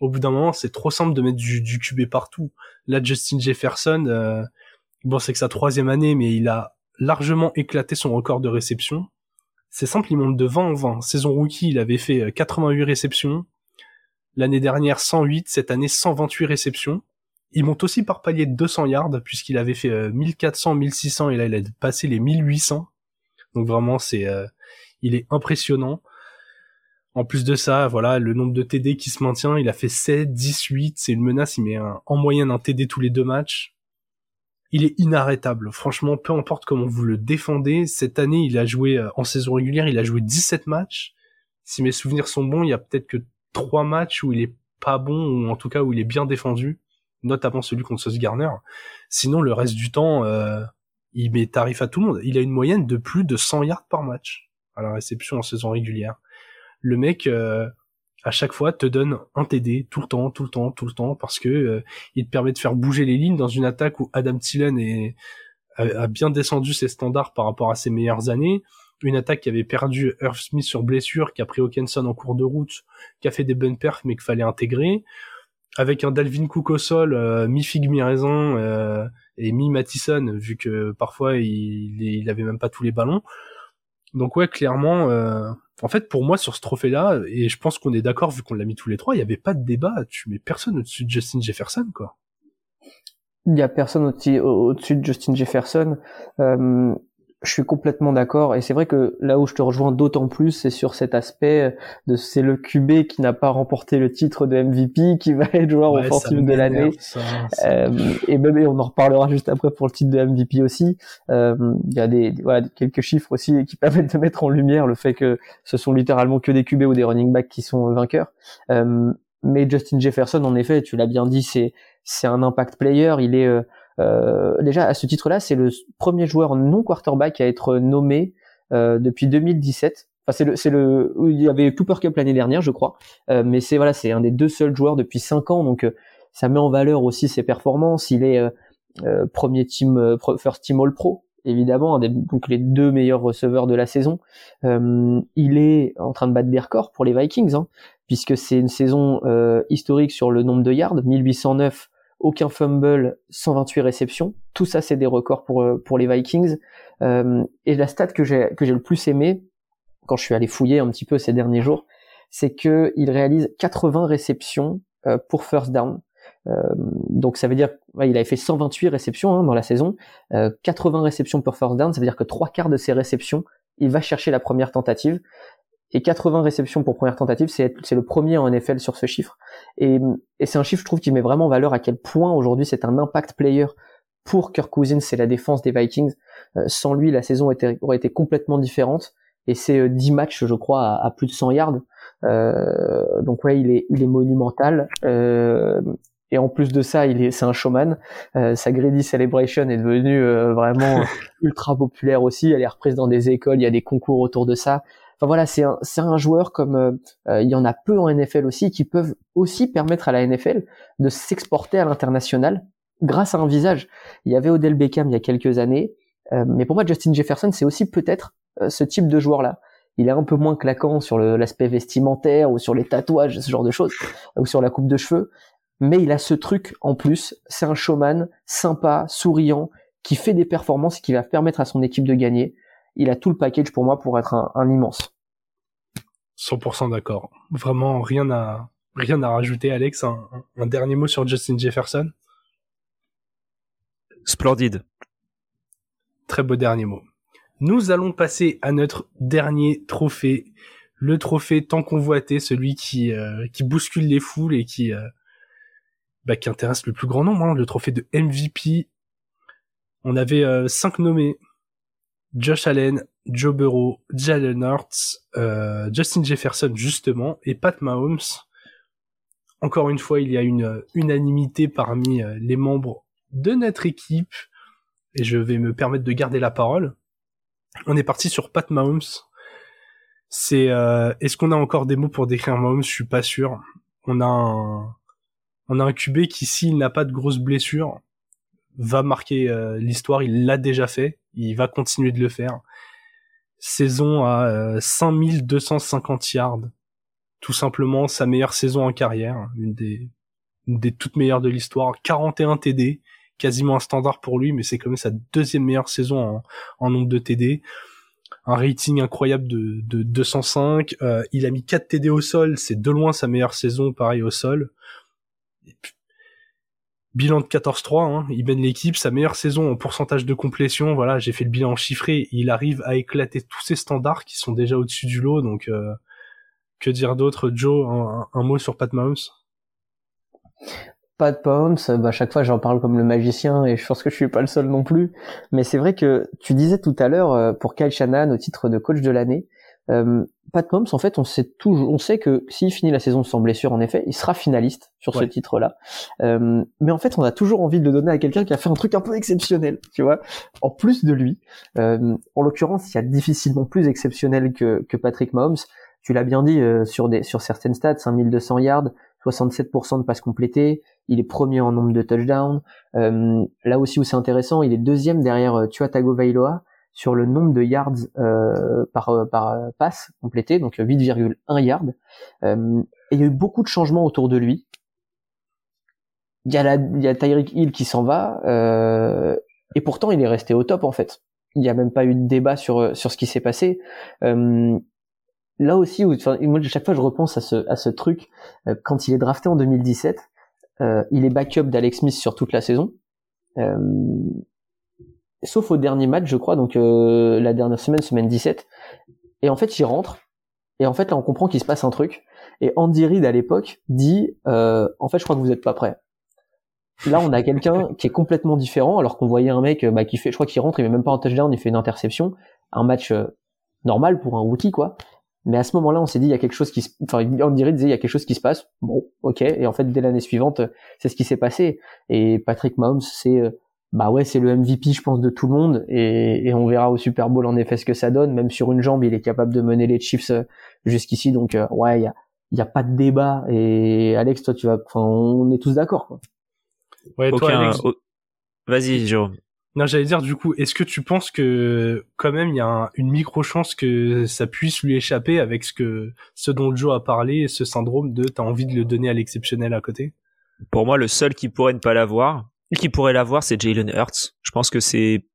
au bout d'un moment, c'est trop simple de mettre du, du QB partout. Là, Justin Jefferson, euh, bon, c'est que sa troisième année, mais il a largement éclaté son record de réception. C'est simple, il monte de 20 en 20. Saison rookie, il avait fait 88 euh, réceptions. L'année dernière, 108. Cette année, 128 réceptions. Il monte aussi par palier de 200 yards puisqu'il avait fait 1400, euh, 1600 et là il a passé les 1800. Donc vraiment c'est euh, il est impressionnant. En plus de ça, voilà, le nombre de TD qui se maintient, il a fait 7, 18, c'est une menace, il met en moyenne un TD tous les deux matchs. Il est inarrêtable. Franchement, peu importe comment vous le défendez, cette année, il a joué euh, en saison régulière, il a joué 17 matchs. Si mes souvenirs sont bons, il y a peut-être que 3 matchs où il est pas bon ou en tout cas où il est bien défendu notamment celui contre Sauce Garner. Sinon, le reste du temps, euh, il met tarif à tout le monde. Il a une moyenne de plus de 100 yards par match à la réception en saison régulière. Le mec, euh, à chaque fois, te donne un TD tout le temps, tout le temps, tout le temps, parce que euh, il te permet de faire bouger les lignes dans une attaque où Adam Thielen est, a, bien descendu ses standards par rapport à ses meilleures années. Une attaque qui avait perdu Earth Smith sur blessure, qui a pris Hawkinson en cours de route, qui a fait des bonnes perfs mais qu'il fallait intégrer avec un Dalvin Cook au sol, euh, mi figue mi raisin euh, et mi Mattison vu que parfois il, il avait même pas tous les ballons. Donc ouais, clairement, euh, en fait, pour moi, sur ce trophée-là, et je pense qu'on est d'accord vu qu'on l'a mis tous les trois, il n'y avait pas de débat. Tu mets personne au-dessus de Justin Jefferson, quoi. Il y a personne au-dessus au de Justin Jefferson. Euh, je suis complètement d'accord. Et c'est vrai que là où je te rejoins d'autant plus c'est sur cet aspect de c'est le QB qui n'a pas remporté le titre de MVP qui va être joueur offensif de l'année. euh, et même et on en reparlera juste après pour le titre de MVP aussi. Euh, il y a des voilà quelques chiffres aussi qui permettent de mettre en lumière le fait que ce sont littéralement que des QB ou des running backs qui sont vainqueurs. Euh, mais Justin Jefferson en effet tu l'as bien dit c'est c'est un impact player. Il est déjà à ce titre-là, c'est le premier joueur non quarterback à être nommé euh, depuis 2017. Enfin, c'est le, c'est le, il y avait Cooper Cup l'année dernière, je crois, euh, mais c'est voilà, c'est un des deux seuls joueurs depuis cinq ans, donc ça met en valeur aussi ses performances. Il est premier team, first team All Pro, évidemment, donc les deux meilleurs receveurs de la saison. il est en train de battre des records pour les Vikings, hein, puisque c'est une saison historique sur le nombre de yards, 1809 aucun fumble, 128 réceptions. Tout ça, c'est des records pour euh, pour les Vikings. Euh, et la stat que j'ai le plus aimé quand je suis allé fouiller un petit peu ces derniers jours, c'est que il réalise 80 réceptions euh, pour first down. donc ça veut dire il avait fait 128 réceptions hein, dans la saison, 80 réceptions pour first down, ça veut dire que trois quarts de ses réceptions, il va chercher la première tentative et 80 réceptions pour première tentative, c'est le premier en NFL sur ce chiffre. Et, et c'est un chiffre, je trouve, qui met vraiment en valeur à quel point aujourd'hui c'est un impact player pour Kirk Cousins c'est la défense des Vikings. Euh, sans lui, la saison aurait été complètement différente. Et c'est 10 euh, matchs, je crois, à, à plus de 100 yards. Euh, donc ouais, il est, il est monumental. Euh, et en plus de ça, il est, c'est un showman. Euh, sa Greedy Celebration est devenue vraiment ultra populaire aussi. Elle est reprise dans des écoles. Il y a des concours autour de ça. Enfin voilà, c'est un, un joueur comme euh, euh, il y en a peu en NFL aussi qui peuvent aussi permettre à la NFL de s'exporter à l'international grâce à un visage. Il y avait Odell Beckham il y a quelques années, euh, mais pour moi Justin Jefferson c'est aussi peut-être ce type de joueur là. Il est un peu moins claquant sur l'aspect vestimentaire ou sur les tatouages, ce genre de choses, ou sur la coupe de cheveux, mais il a ce truc en plus. C'est un showman sympa, souriant, qui fait des performances et qui va permettre à son équipe de gagner il a tout le package pour moi pour être un, immense. 100% d'accord. Vraiment rien à rien à rajouter, Alex. Un, dernier mot sur Justin Jefferson? Splendide. Très beau dernier mot. Nous allons passer à notre dernier trophée, le trophée tant convoité, celui qui euh, qui bouscule les foules et qui euh, bah, qui intéresse le plus grand nombre, hein, le trophée de MVP. On avait euh, cinq nommés Josh Allen, Joe Burrow, Jalen Hurts, euh, Justin Jefferson justement et Pat Mahomes. Encore une fois, il y a une unanimité parmi euh, les membres de notre équipe et je vais me permettre de garder la parole. On est parti sur Pat Mahomes. C'est euh, est-ce qu'on a encore des mots pour décrire Mahomes? Je suis pas sûr. On a un on a un QB qui s'il n'a pas de grosses blessures va marquer euh, l'histoire, il l'a déjà fait, il va continuer de le faire. Saison à 5250 euh, yards, tout simplement sa meilleure saison en carrière, une des, des toutes meilleures de l'histoire, 41 TD, quasiment un standard pour lui, mais c'est quand même sa deuxième meilleure saison en, nombre de TD. Un rating incroyable de, de 205. Euh, il a mis 4 TD au sol, c'est de loin sa meilleure saison, pareil au sol. Bilan de 14-3, hein, il mène l'équipe, sa meilleure saison en pourcentage de complétion, voilà, j'ai fait le bilan chiffré, il arrive à éclater tous ses standards qui sont déjà au-dessus du lot, donc euh, que dire d'autre Joe, un, mot sur Pat Mahomes? Pat Mahomes, bah, chaque fois j'en parle comme le magicien et je pense que je suis pas le seul non plus, mais c'est vrai que tu disais tout à l'heure euh, pour Kyle Shanahan au titre de coach de l'année, euh, Pat Mahomes, en fait, on sait toujours, on sait que s'il finit la saison sans blessure, en effet, il sera finaliste sur ce titre-là. Euh, mais en fait, on a toujours envie de le donner à quelqu'un qui a fait un truc un peu exceptionnel, tu vois, en plus de lui. Euh, en l'occurrence, il y a difficilement plus exceptionnel que, que Patrick Mahomes. Tu l'as bien dit euh, sur des sur certaines stats, 5200 yards, 67% de passes complétées. Il est premier en nombre de touchdowns. Euh, là aussi où c'est intéressant, il est deuxième derrière euh, Tua Tagovailoa sur le nombre de yards euh, par, euh, par euh, passe complété, donc 8,1 yards. Euh, et il y a eu beaucoup de changements autour de lui. Il y a, la, il y a Tyreek Hill qui s'en va, euh, et pourtant il est resté au top en fait. il n'y a même pas eu de débat sur sur ce qui s'est passé. Euh, là aussi, où, moi chaque fois je repense à ce à ce truc euh, quand il est drafté en 2017, euh, il est backup d'Alex Smith sur toute la saison, euh, sauf au dernier match, je crois, donc la dernière semaine, semaine 17. Et en fait, il rentre. Et en fait, là, on comprend qu'il se passe un truc. Et Andy Reid à l'époque dit, en fait, je crois que vous n'êtes pas prêt. Là, on a quelqu'un qui est complètement différent, alors qu'on voyait un mec bah, qui fait, je crois qu'il rentre, il met même pas un touchdown, il fait une interception, un match euh, normal pour un rookie, quoi. Mais à ce moment-là, on s'est dit, il y a quelque chose qui se, enfin, on dirait, disait, il y a quelque chose qui se passe. Bon, ok. Et en fait, dès l'année suivante, c'est ce qui s'est passé. Et Patrick Mahomes, c'est, euh, bah ouais, c'est le MVP, je pense, de tout le monde. Et, et, on verra au Super Bowl, en effet, ce que ça donne. Même sur une jambe, il est capable de mener les Chiefs euh, jusqu'ici. Donc, ouais, il y a, y a pas de débat. Et Alex, toi, tu vas, enfin, on est tous d'accord, quoi. Ouais, toi, Vas-y, Jérôme. Non, j'allais dire du coup, est-ce que tu penses que quand même il y a une micro chance que ça puisse lui échapper avec ce que ce dont Joe a parlé, ce syndrome de t'as envie de le donner à l'exceptionnel à côté? Pour moi, le seul qui pourrait ne pas l'avoir, qui pourrait l'avoir, c'est Jalen Hurts. Je pense que c'est,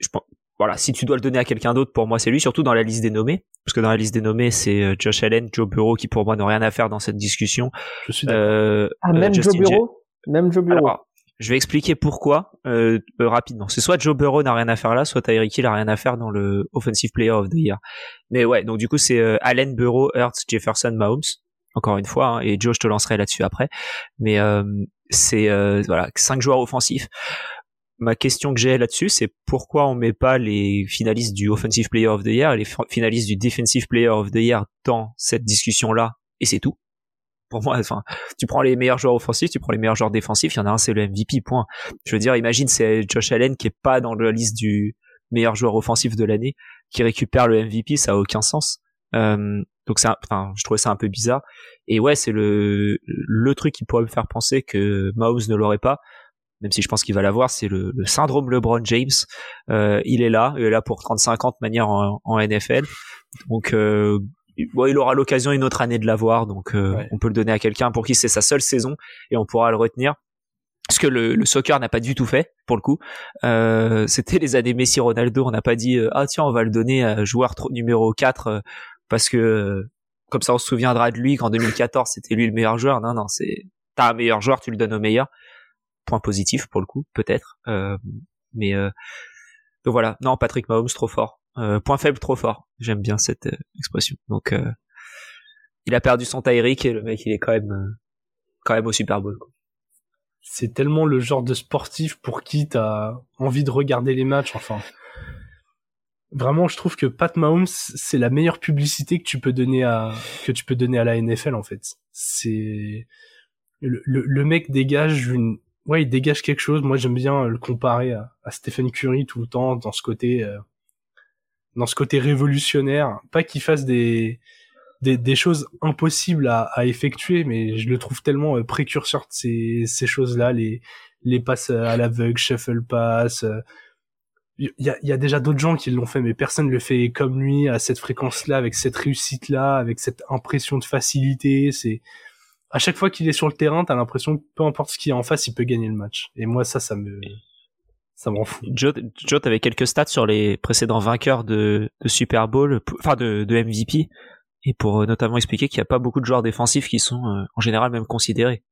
je pense, voilà, si tu dois le donner à quelqu'un d'autre, pour moi c'est lui, surtout dans la liste des nommés, parce que dans la liste des nommés c'est euh, Josh Allen, Joe Burrow qui pour moi n'ont rien à faire dans cette discussion. Je suis d'accord. Euh, ah même euh, Joe Burrow. Même Joe Burrow. je vais expliquer pourquoi euh, euh, rapidement. C'est soit Joe Burrow n'a rien à faire là, soit Tyreek Hill a rien à faire dans le Offensive Player of the Year. Mais ouais, donc du coup c'est euh, Allen, Burrow, Hurts, Jefferson, Mahomes. Encore une fois, hein, et Joe, je te lancerai là-dessus après. Mais euh, c'est voilà cinq joueurs offensifs. Ma question que j'ai là-dessus, c'est pourquoi on met pas les finalistes du Offensive Player of the Year et les finalistes du Defensive Player of the Year dans cette discussion-là, et c'est tout? Pour moi, enfin, tu prends les meilleurs joueurs offensifs, tu prends les meilleurs joueurs défensifs, il y en a un, c'est le MVP, point. Je veux dire, imagine, c'est Josh Allen qui est pas dans la liste du meilleur joueur offensif de l'année, qui récupère le MVP, ça a aucun sens. Euh, donc ça, enfin, je trouvais ça un peu bizarre. Et ouais, c'est le le truc qui pourrait me faire penser que Mahomes ne l'aurait pas, même si je pense qu'il va l'avoir, c'est le, syndrome LeBron James. Euh, il est là, il est là pour 35 ans de manière en, en NFL. Donc euh, bon, il aura l'occasion une autre année de l'avoir, donc euh, on peut le donner à quelqu'un pour qui c'est sa seule saison et on pourra le retenir. Ce que le, le soccer n'a pas du tout fait, pour le coup. Euh, C'était les années Messi-Ronaldo, on n'a pas dit euh, ah tiens on va le donner à joueur numéro 4 euh, parce que comme ça on se souviendra de lui qu'en 2014 c'était lui le meilleur joueur. Non non, c'est t'as un meilleur joueur, tu le donnes au meilleur. Point positif pour le coup, peut-être. mais donc voilà, non Patrick Mahomes trop fort. Euh, point faible trop fort. J'aime bien cette euh, expression. Donc euh, il a perdu son Tyreek et le mec il est quand même quand même au Super Bowl. C'est tellement le genre de sportif pour qui t'as envie de regarder les matchs. Enfin, vraiment, je trouve que Pat Mahomes c'est la meilleure publicité que tu peux donner à que tu peux donner à la NFL en fait. C'est le, le, mec dégage une ouais il dégage quelque chose. Moi j'aime bien le comparer à, à Stephen Curry tout le temps dans ce côté dans ce côté révolutionnaire. Pas qu'il fasse des, des, des, choses impossibles à, à, effectuer, mais je le trouve tellement euh, précurseur de ces, ces choses-là, les, les passes à l'aveugle, shuffle pass. Il y a, y a déjà d'autres gens qui l'ont fait, mais personne ne le fait comme lui, à cette fréquence-là, avec cette réussite-là, avec cette impression de facilité. C'est à chaque fois qu'il est sur le terrain, t'as l'impression que peu importe ce qu'il y a en face, il peut gagner le match. Et moi, ça, ça me ça m'en fout. Joe, Joe t'avais quelques stats sur les précédents vainqueurs de, Super Bowl, enfin de, de MVP, et pour euh, notamment expliquer qu'il n'y a pas beaucoup de joueurs défensifs qui sont euh, en général même considérés.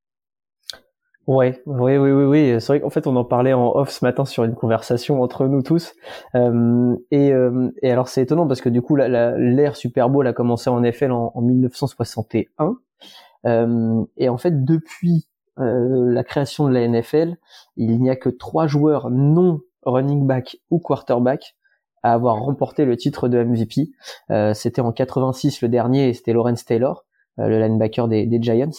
Ouais, oui, oui, oui, oui. C'est vrai qu'en fait, on en parlait en off ce matin sur une conversation entre nous tous. Euh, et, euh, et, alors, c'est étonnant parce que du coup, l'ère Super Bowl a commencé en NFL en, en 1961. Euh, et en fait, depuis euh, la création de la NFL, il n'y a que trois joueurs non running back ou quarterback à avoir remporté le titre de MVP. Euh, c'était en 86 le dernier c'était Lawrence Taylor, euh, le linebacker des, des Giants.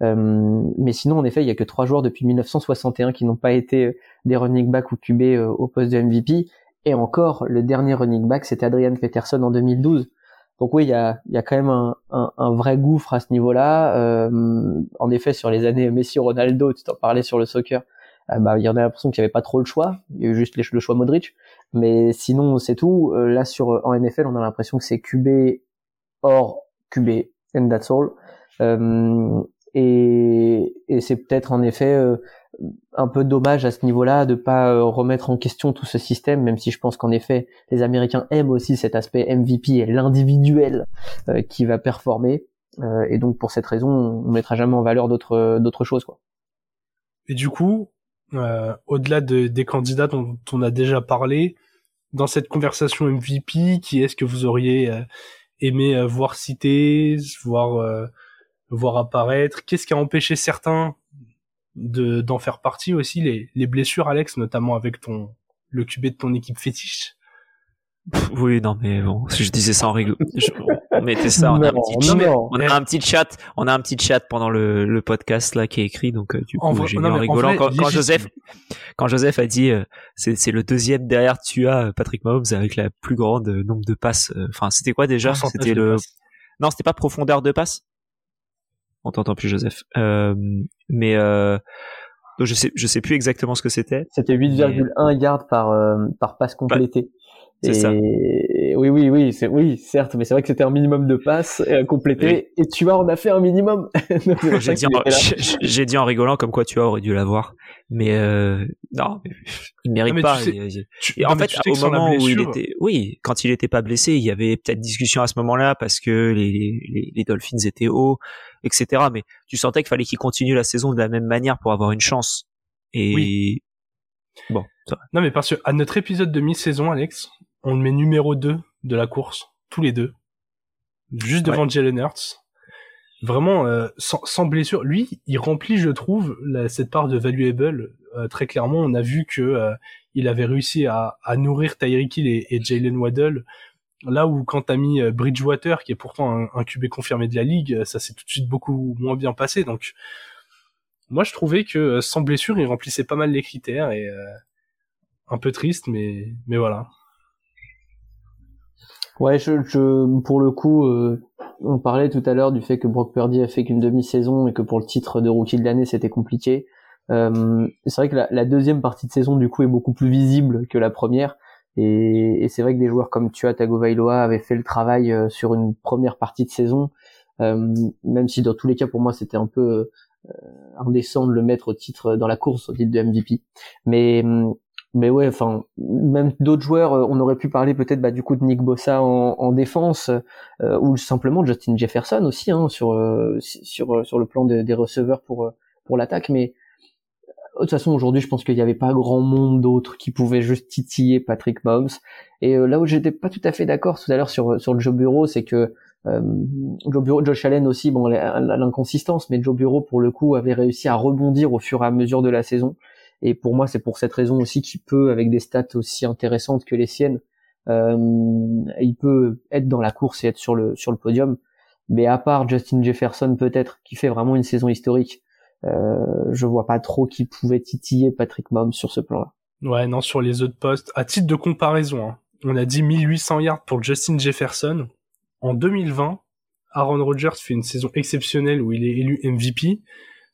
Mais sinon, en effet, il y a que trois joueurs depuis 1961 qui n'ont pas été des running back ou QB au poste de MVP. Et encore, le dernier running back, c'était Adrian Peterson en 2012. Donc oui, il y a, y a quand même un, un, un, vrai gouffre à ce niveau-là. Euh, en effet, sur les années Messi-Ronaldo, tu t'en parlais sur le soccer, euh, bah, il y en a l'impression qu'il n'y avait pas trop le choix. Il y a eu juste le choix Modric. Mais sinon, c'est tout. Euh, là, sur en NFL, on a l'impression que c'est QB or QB, and that's all. Et, et c'est peut-être en effet euh, un peu dommage à ce niveau-là de pas euh, remettre en question tout ce système, même si je pense qu'en effet les Américains aiment aussi cet aspect MVP et l'individuel euh, qui va performer. et donc pour cette raison, on mettra jamais en valeur d'autres d'autres choses quoi. Et du coup, au-delà de, des candidats dont on a déjà parlé, dans cette conversation MVP, qui est-ce que vous auriez aimé voir citer, voir voir apparaître. Qu'est-ce qui a empêché certains de d'en faire partie aussi les, les blessures, Alex, notamment avec ton le QB de ton équipe fétiche? Oui, non, mais bon, si je disais ça en rigolo, on mettait ça, on a, un petit chat, on a un petit chat, on a un petit chat pendant le, le podcast là qui est écrit, donc euh, du coup j'ai mis en rigolant quand, quand Joseph, quand Joseph a dit euh, c'est c'est le deuxième derrière tu as Patrick Mahomes avec la plus grande nombre de passes. Euh, enfin, c'était quoi déjà? C'était le, non, c'était pas profondeur de passe on t'entend plus Joseph. Euh, mais euh, je sais je sais plus exactement ce que c'était. C'était 8,1 yards par euh, par passe complétée. C'est ça. Oui, oui, oui, c'est oui, certes, mais c'est vrai que c'était un minimum de passes euh, complétées. Et tu vois, on a fait un minimum. j'ai dit, j'ai dit en rigolant comme quoi tu as aurait dû l'avoir, mais euh, non, il mérite pas. et en fait, au moment où il était, oui, quand il était pas blessé, il y avait peut-être discussion à ce moment-là parce que les, les, les Dolphins étaient hauts etc. Mais tu sentais qu'il fallait qu'il continue la saison de la même manière pour avoir une chance. Et oui. bon. Ça. Non, mais parce que à notre épisode de mi-saison, Alex, on le met numéro 2 de la course, tous les deux, juste devant Jalen Hurts. Vraiment euh, sans, sans, blessure. Lui, il remplit, je trouve, la, cette part de valuable. Euh, très clairement, on a vu que euh, il avait réussi à, à nourrir Tyreek Hill et, et Jalen Waddle Là où quand t'as mis euh, Bridgewater, qui est pourtant un, un QB confirmé de la ligue, euh, ça s'est tout de suite beaucoup moins bien passé. Donc, moi, je trouvais que euh, sans blessure, il remplissait pas mal les critères et un peu triste, mais mais voilà. Ouais, je, je pour le coup, on parlait tout à l'heure du fait que Brock Purdy a fait qu'une demi-saison et que pour le titre de rookie de l'année, c'était compliqué. Euh, c'est vrai que la, la, deuxième partie de saison du coup est beaucoup plus visible que la première. Et, et c'est vrai que des joueurs comme Tua Tagovailoa avaient fait le travail euh, sur une première partie de saison, euh, même si dans tous les cas pour moi c'était un peu euh, indécent de le mettre au titre dans la course au titre de MVP. Mais mais ouais, enfin même d'autres joueurs, on aurait pu parler peut-être bah, du coup de Nick Bossa en, en défense ou simplement Justin Jefferson aussi hein, sur sur sur le plan des receveurs pour pour l'attaque. Mais de toute façon, aujourd'hui, je pense qu'il n'y avait pas grand monde d'autres qui pouvaient juste titiller Patrick Mahomes. Et euh, là où j'étais pas tout à fait d'accord tout à l'heure sur sur le Joe Bureau, c'est que euh, Joe Bureau, Josh Allen aussi, bon, l'inconsistance, mais Joe Bureau pour le coup avait réussi à rebondir au fur et à mesure de la saison. Et pour moi, c'est pour cette raison aussi qu'il peut, avec des stats aussi intéressantes que les siennes, euh, il peut être dans la course et être sur le sur le podium. Mais à part Justin Jefferson peut-être, qui fait vraiment une saison historique, euh, je vois pas trop qui pouvait titiller Patrick Mahomes sur ce plan-là. Ouais, non, sur les autres postes. À titre de comparaison, hein, on a dit 1800 yards pour Justin Jefferson. En 2020, Aaron Rodgers fait une saison exceptionnelle où il est élu MVP.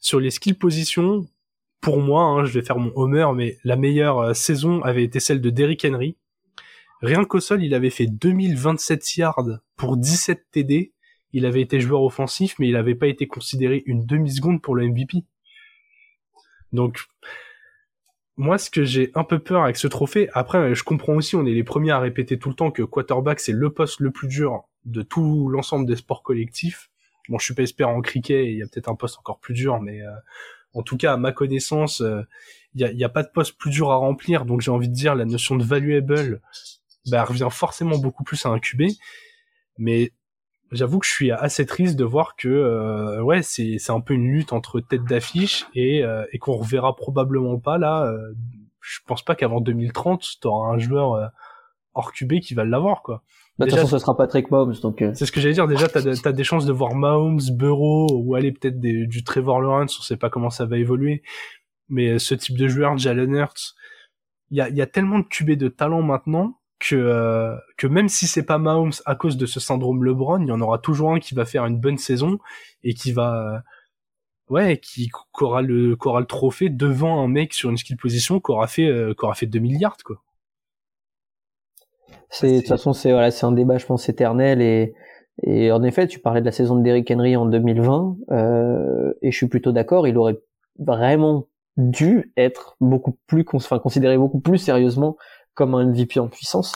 Sur les skill positions, pour moi, hein, je vais faire mon homer, mais la meilleure euh, saison avait été celle de Derrick Henry. Rien qu'au sol, il avait fait 2027 yards pour 17 TD il avait été joueur offensif, mais il n'avait pas été considéré une demi-seconde pour le MVP. Donc, moi, ce que j'ai un peu peur avec ce trophée, après, je comprends aussi, on est les premiers à répéter tout le temps que quarterback, c'est le poste le plus dur de tout l'ensemble des sports collectifs. Bon, je suis pas expert en cricket, il y a peut-être un poste encore plus dur, mais euh, en tout cas, à ma connaissance, euh, il n'y a, pas de poste plus dur à remplir, donc j'ai envie de dire, la notion de valuable, bah, revient forcément beaucoup plus à un QB. Mais j'avoue que je suis assez triste de voir que euh, c'est un peu une lutte entre tête d'affiche et euh, et qu'on reverra probablement pas là euh, je pense pas qu'avant 2030 t'auras un joueur euh, hors QB qui va l'avoir de toute façon ce sera Patrick Mahomes donc c'est ce que j'allais dire. Déjà t'as as des chances de voir Mahomes Burrow ou aller peut-être du Trevor Lawrence. On sait pas comment ça va évoluer. Mais ce type de joueur Jalen Hurts il y a y a tellement de QB de talent maintenant que euh, que même si c'est pas Mahomes à cause de ce syndrome LeBron, il y en aura toujours un qui va faire une bonne saison et qui va euh, ouais qui, aura le qui aura le trophée devant un mec sur une skill position qui aura fait euh, qui aura fait 2 milliards quoi. C'est de toute façon c'est voilà, c'est un débat je pense éternel et Et en effet, tu parlais de la saison de Derrick Henry en 2020, euh, et je suis plutôt d'accord, il aurait vraiment dû être beaucoup plus, enfin, considéré beaucoup plus sérieusement comme un MVP en puissance.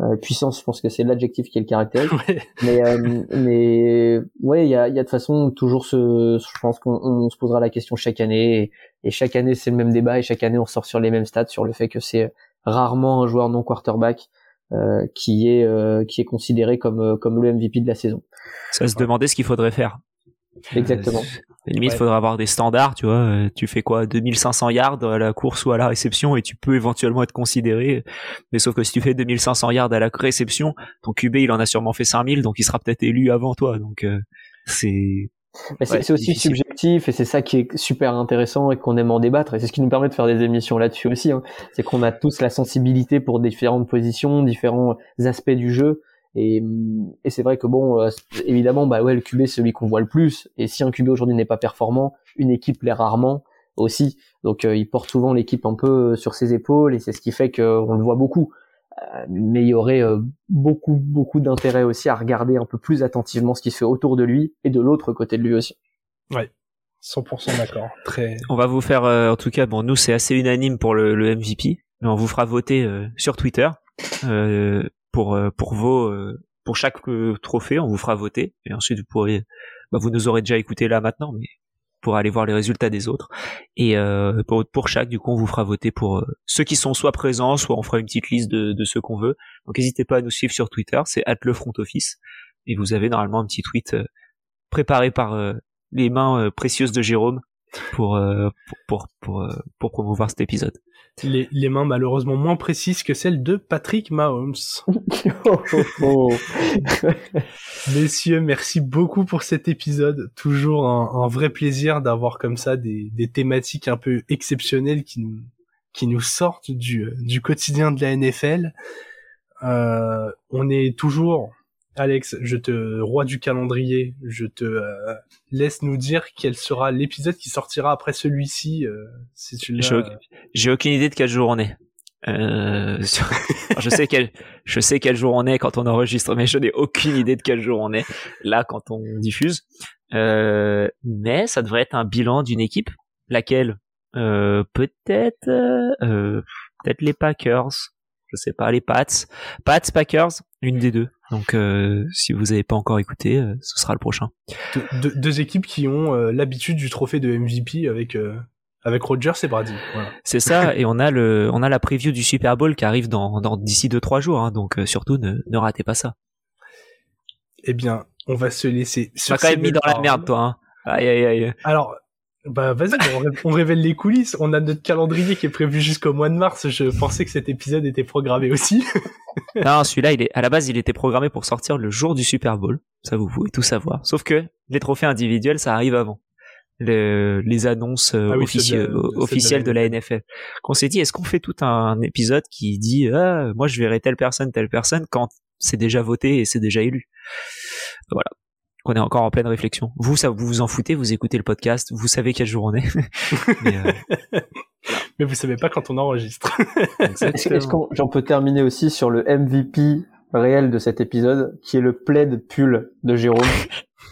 Euh, puissance, je pense que c'est l'adjectif qui est le caractère. Mais, euh, mais ouais, il y a, y a de façon toujours ce, je pense qu'on se posera la question chaque année, et, et chaque année c'est le même débat, et chaque année on sort sur les mêmes stats sur le fait que c'est rarement un joueur non quarterback euh, qui est euh, qui est considéré comme euh, comme le MVP de la saison. Ça se demandait ce qu'il faudrait faire. Exactement. À limite, il faudrait avoir des standards, tu vois. Tu fais quoi 2500 yards à la course ou à la réception et tu peux éventuellement être considéré. Mais sauf que si tu fais 2500 yards à la réception, ton QB, il en a sûrement fait 5000, donc il sera peut-être élu avant toi. Donc, c'est c'est aussi subjectif et c'est ça qui est super intéressant et qu'on aime en débattre et c'est ce qui nous permet de faire des émissions là-dessus aussi. Hein. C'est qu'on a tous la sensibilité pour différentes positions, différents aspects du jeu et, et c'est vrai que bon, euh, évidemment, bah ouais, le QB c'est celui qu'on voit le plus et si un QB aujourd'hui n'est pas performant, une équipe l'est rarement aussi. Donc euh, il porte souvent l'équipe un peu euh, sur ses épaules et c'est ce qui fait qu'on le voit beaucoup. Euh, mais il y aurait euh, beaucoup beaucoup d'intérêt aussi à regarder un peu plus attentivement ce qui se fait autour de lui et de l'autre côté de lui aussi. Ouais. 100% d'accord. Très. On va vous faire, euh, en tout cas, bon, nous c'est assez unanime pour le, le, MVP, mais on vous fera voter sur Twitter pour pour vos pour chaque trophée, on vous fera voter et ensuite vous pourrez, bah, vous nous aurez déjà écouté là maintenant, mais pour aller voir les résultats des autres. Et euh, pour, pour, chaque, du coup, on vous fera voter pour euh, ceux qui sont soit présents, soit on fera une petite liste de, de ceux qu'on veut. Donc n'hésitez pas à nous suivre sur Twitter, c'est le front office. Et vous avez normalement un petit tweet euh, préparé par euh, les mains précieuses de Jérôme pour, pour, pour, pour, promouvoir cet épisode. Les, les, mains malheureusement moins précises que celles de Patrick Mahomes. Messieurs, merci beaucoup pour cet épisode. Toujours un, un vrai plaisir d'avoir comme ça des, des, thématiques un peu exceptionnelles qui nous, qui nous sortent du, du quotidien de la NFL. Euh, on est toujours Alex, je te roi du calendrier, je te euh, laisse nous dire quel sera l'épisode qui sortira après celui-ci. Euh, si tu J'ai aucune idée de quel jour on est. Euh, je sais quel je sais quel jour on est quand on enregistre, mais je n'ai aucune idée de quel jour on est là quand on diffuse. Euh, mais ça devrait être un bilan d'une équipe, laquelle euh, peut-être euh, peut-être les Packers, je sais pas les Pats, Pats Packers, une des deux. Donc euh, si vous n'avez pas encore écouté, euh, ce sera le prochain. deux équipes qui ont euh, l'habitude du trophée de MVP avec avec Rogers et Brady. Voilà. C'est ça, et on a le on a la preview du Super Bowl qui arrive dans, dans d'ici deux trois jours, hein, donc surtout ne, ne ratez pas ça. Eh bien, on va se laisser. Tu quand même mis dans la merde, toi. Hein. Aïe aïe aïe. Alors, bah vas-y, on, révèle les coulisses. On a notre calendrier qui est prévu jusqu'au mois de mars. Je pensais que cet épisode était programmé aussi. non, celui-là, il est à la base, il était programmé pour sortir le jour du Super Bowl. Ça, vous pouvez tout savoir. Sauf que les trophées individuels, ça arrive avant. les annonces euh, ah officielles de la NFL. Qu'on s'est dit, est-ce qu'on fait tout un épisode qui dit, ah, moi je verrai telle personne, telle personne, quand c'est déjà voté et c'est déjà élu. Voilà qu'on est encore en pleine réflexion. Vous, ça vous vous en foutez, vous écoutez le podcast, vous savez quel jour on est. mais, euh... mais, vous savez pas quand on enregistre. Est-ce qu'on j'en peux terminer aussi sur le MVP réel de cet épisode, qui est le plaid pull de Jérôme.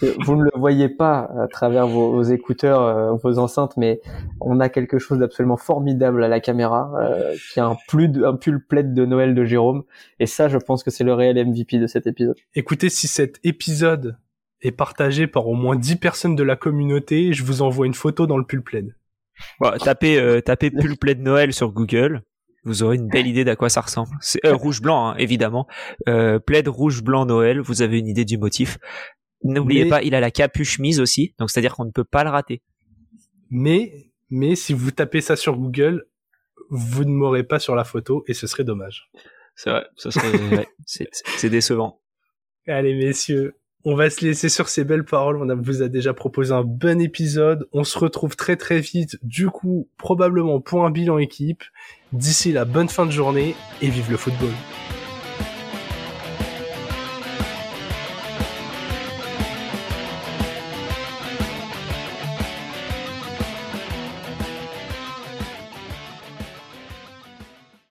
vous ne le voyez pas à travers vos, écouteurs, euh, vos enceintes, mais on a quelque chose d'absolument formidable à la caméra, euh, qui est un, plus un pull plaid de Noël de Jérôme. Et ça, je pense que c'est le réel MVP de cet épisode. Écoutez, si cet épisode est partagé par au moins 10 personnes de la communauté, je vous envoie une photo dans le pull plaid. tapez euh, tapez pull plaid Noël sur Google, vous aurez une belle idée d'à quoi ça ressemble. C'est euh, rouge blanc hein, évidemment. Euh, plaid rouge blanc Noël, vous avez une idée du motif. N'oubliez pas, il a la capuche mise aussi, donc c'est-à-dire qu'on ne peut pas le rater. Mais mais si vous tapez ça sur Google, vous ne m'aurez pas sur la photo et ce serait dommage. C'est vrai, ça serait c'est décevant. Allez messieurs, on va se laisser sur ces belles paroles. On vous a déjà proposé un bon épisode. On se retrouve très très vite, du coup, probablement pour un bilan équipe. D'ici la bonne fin de journée et vive le football.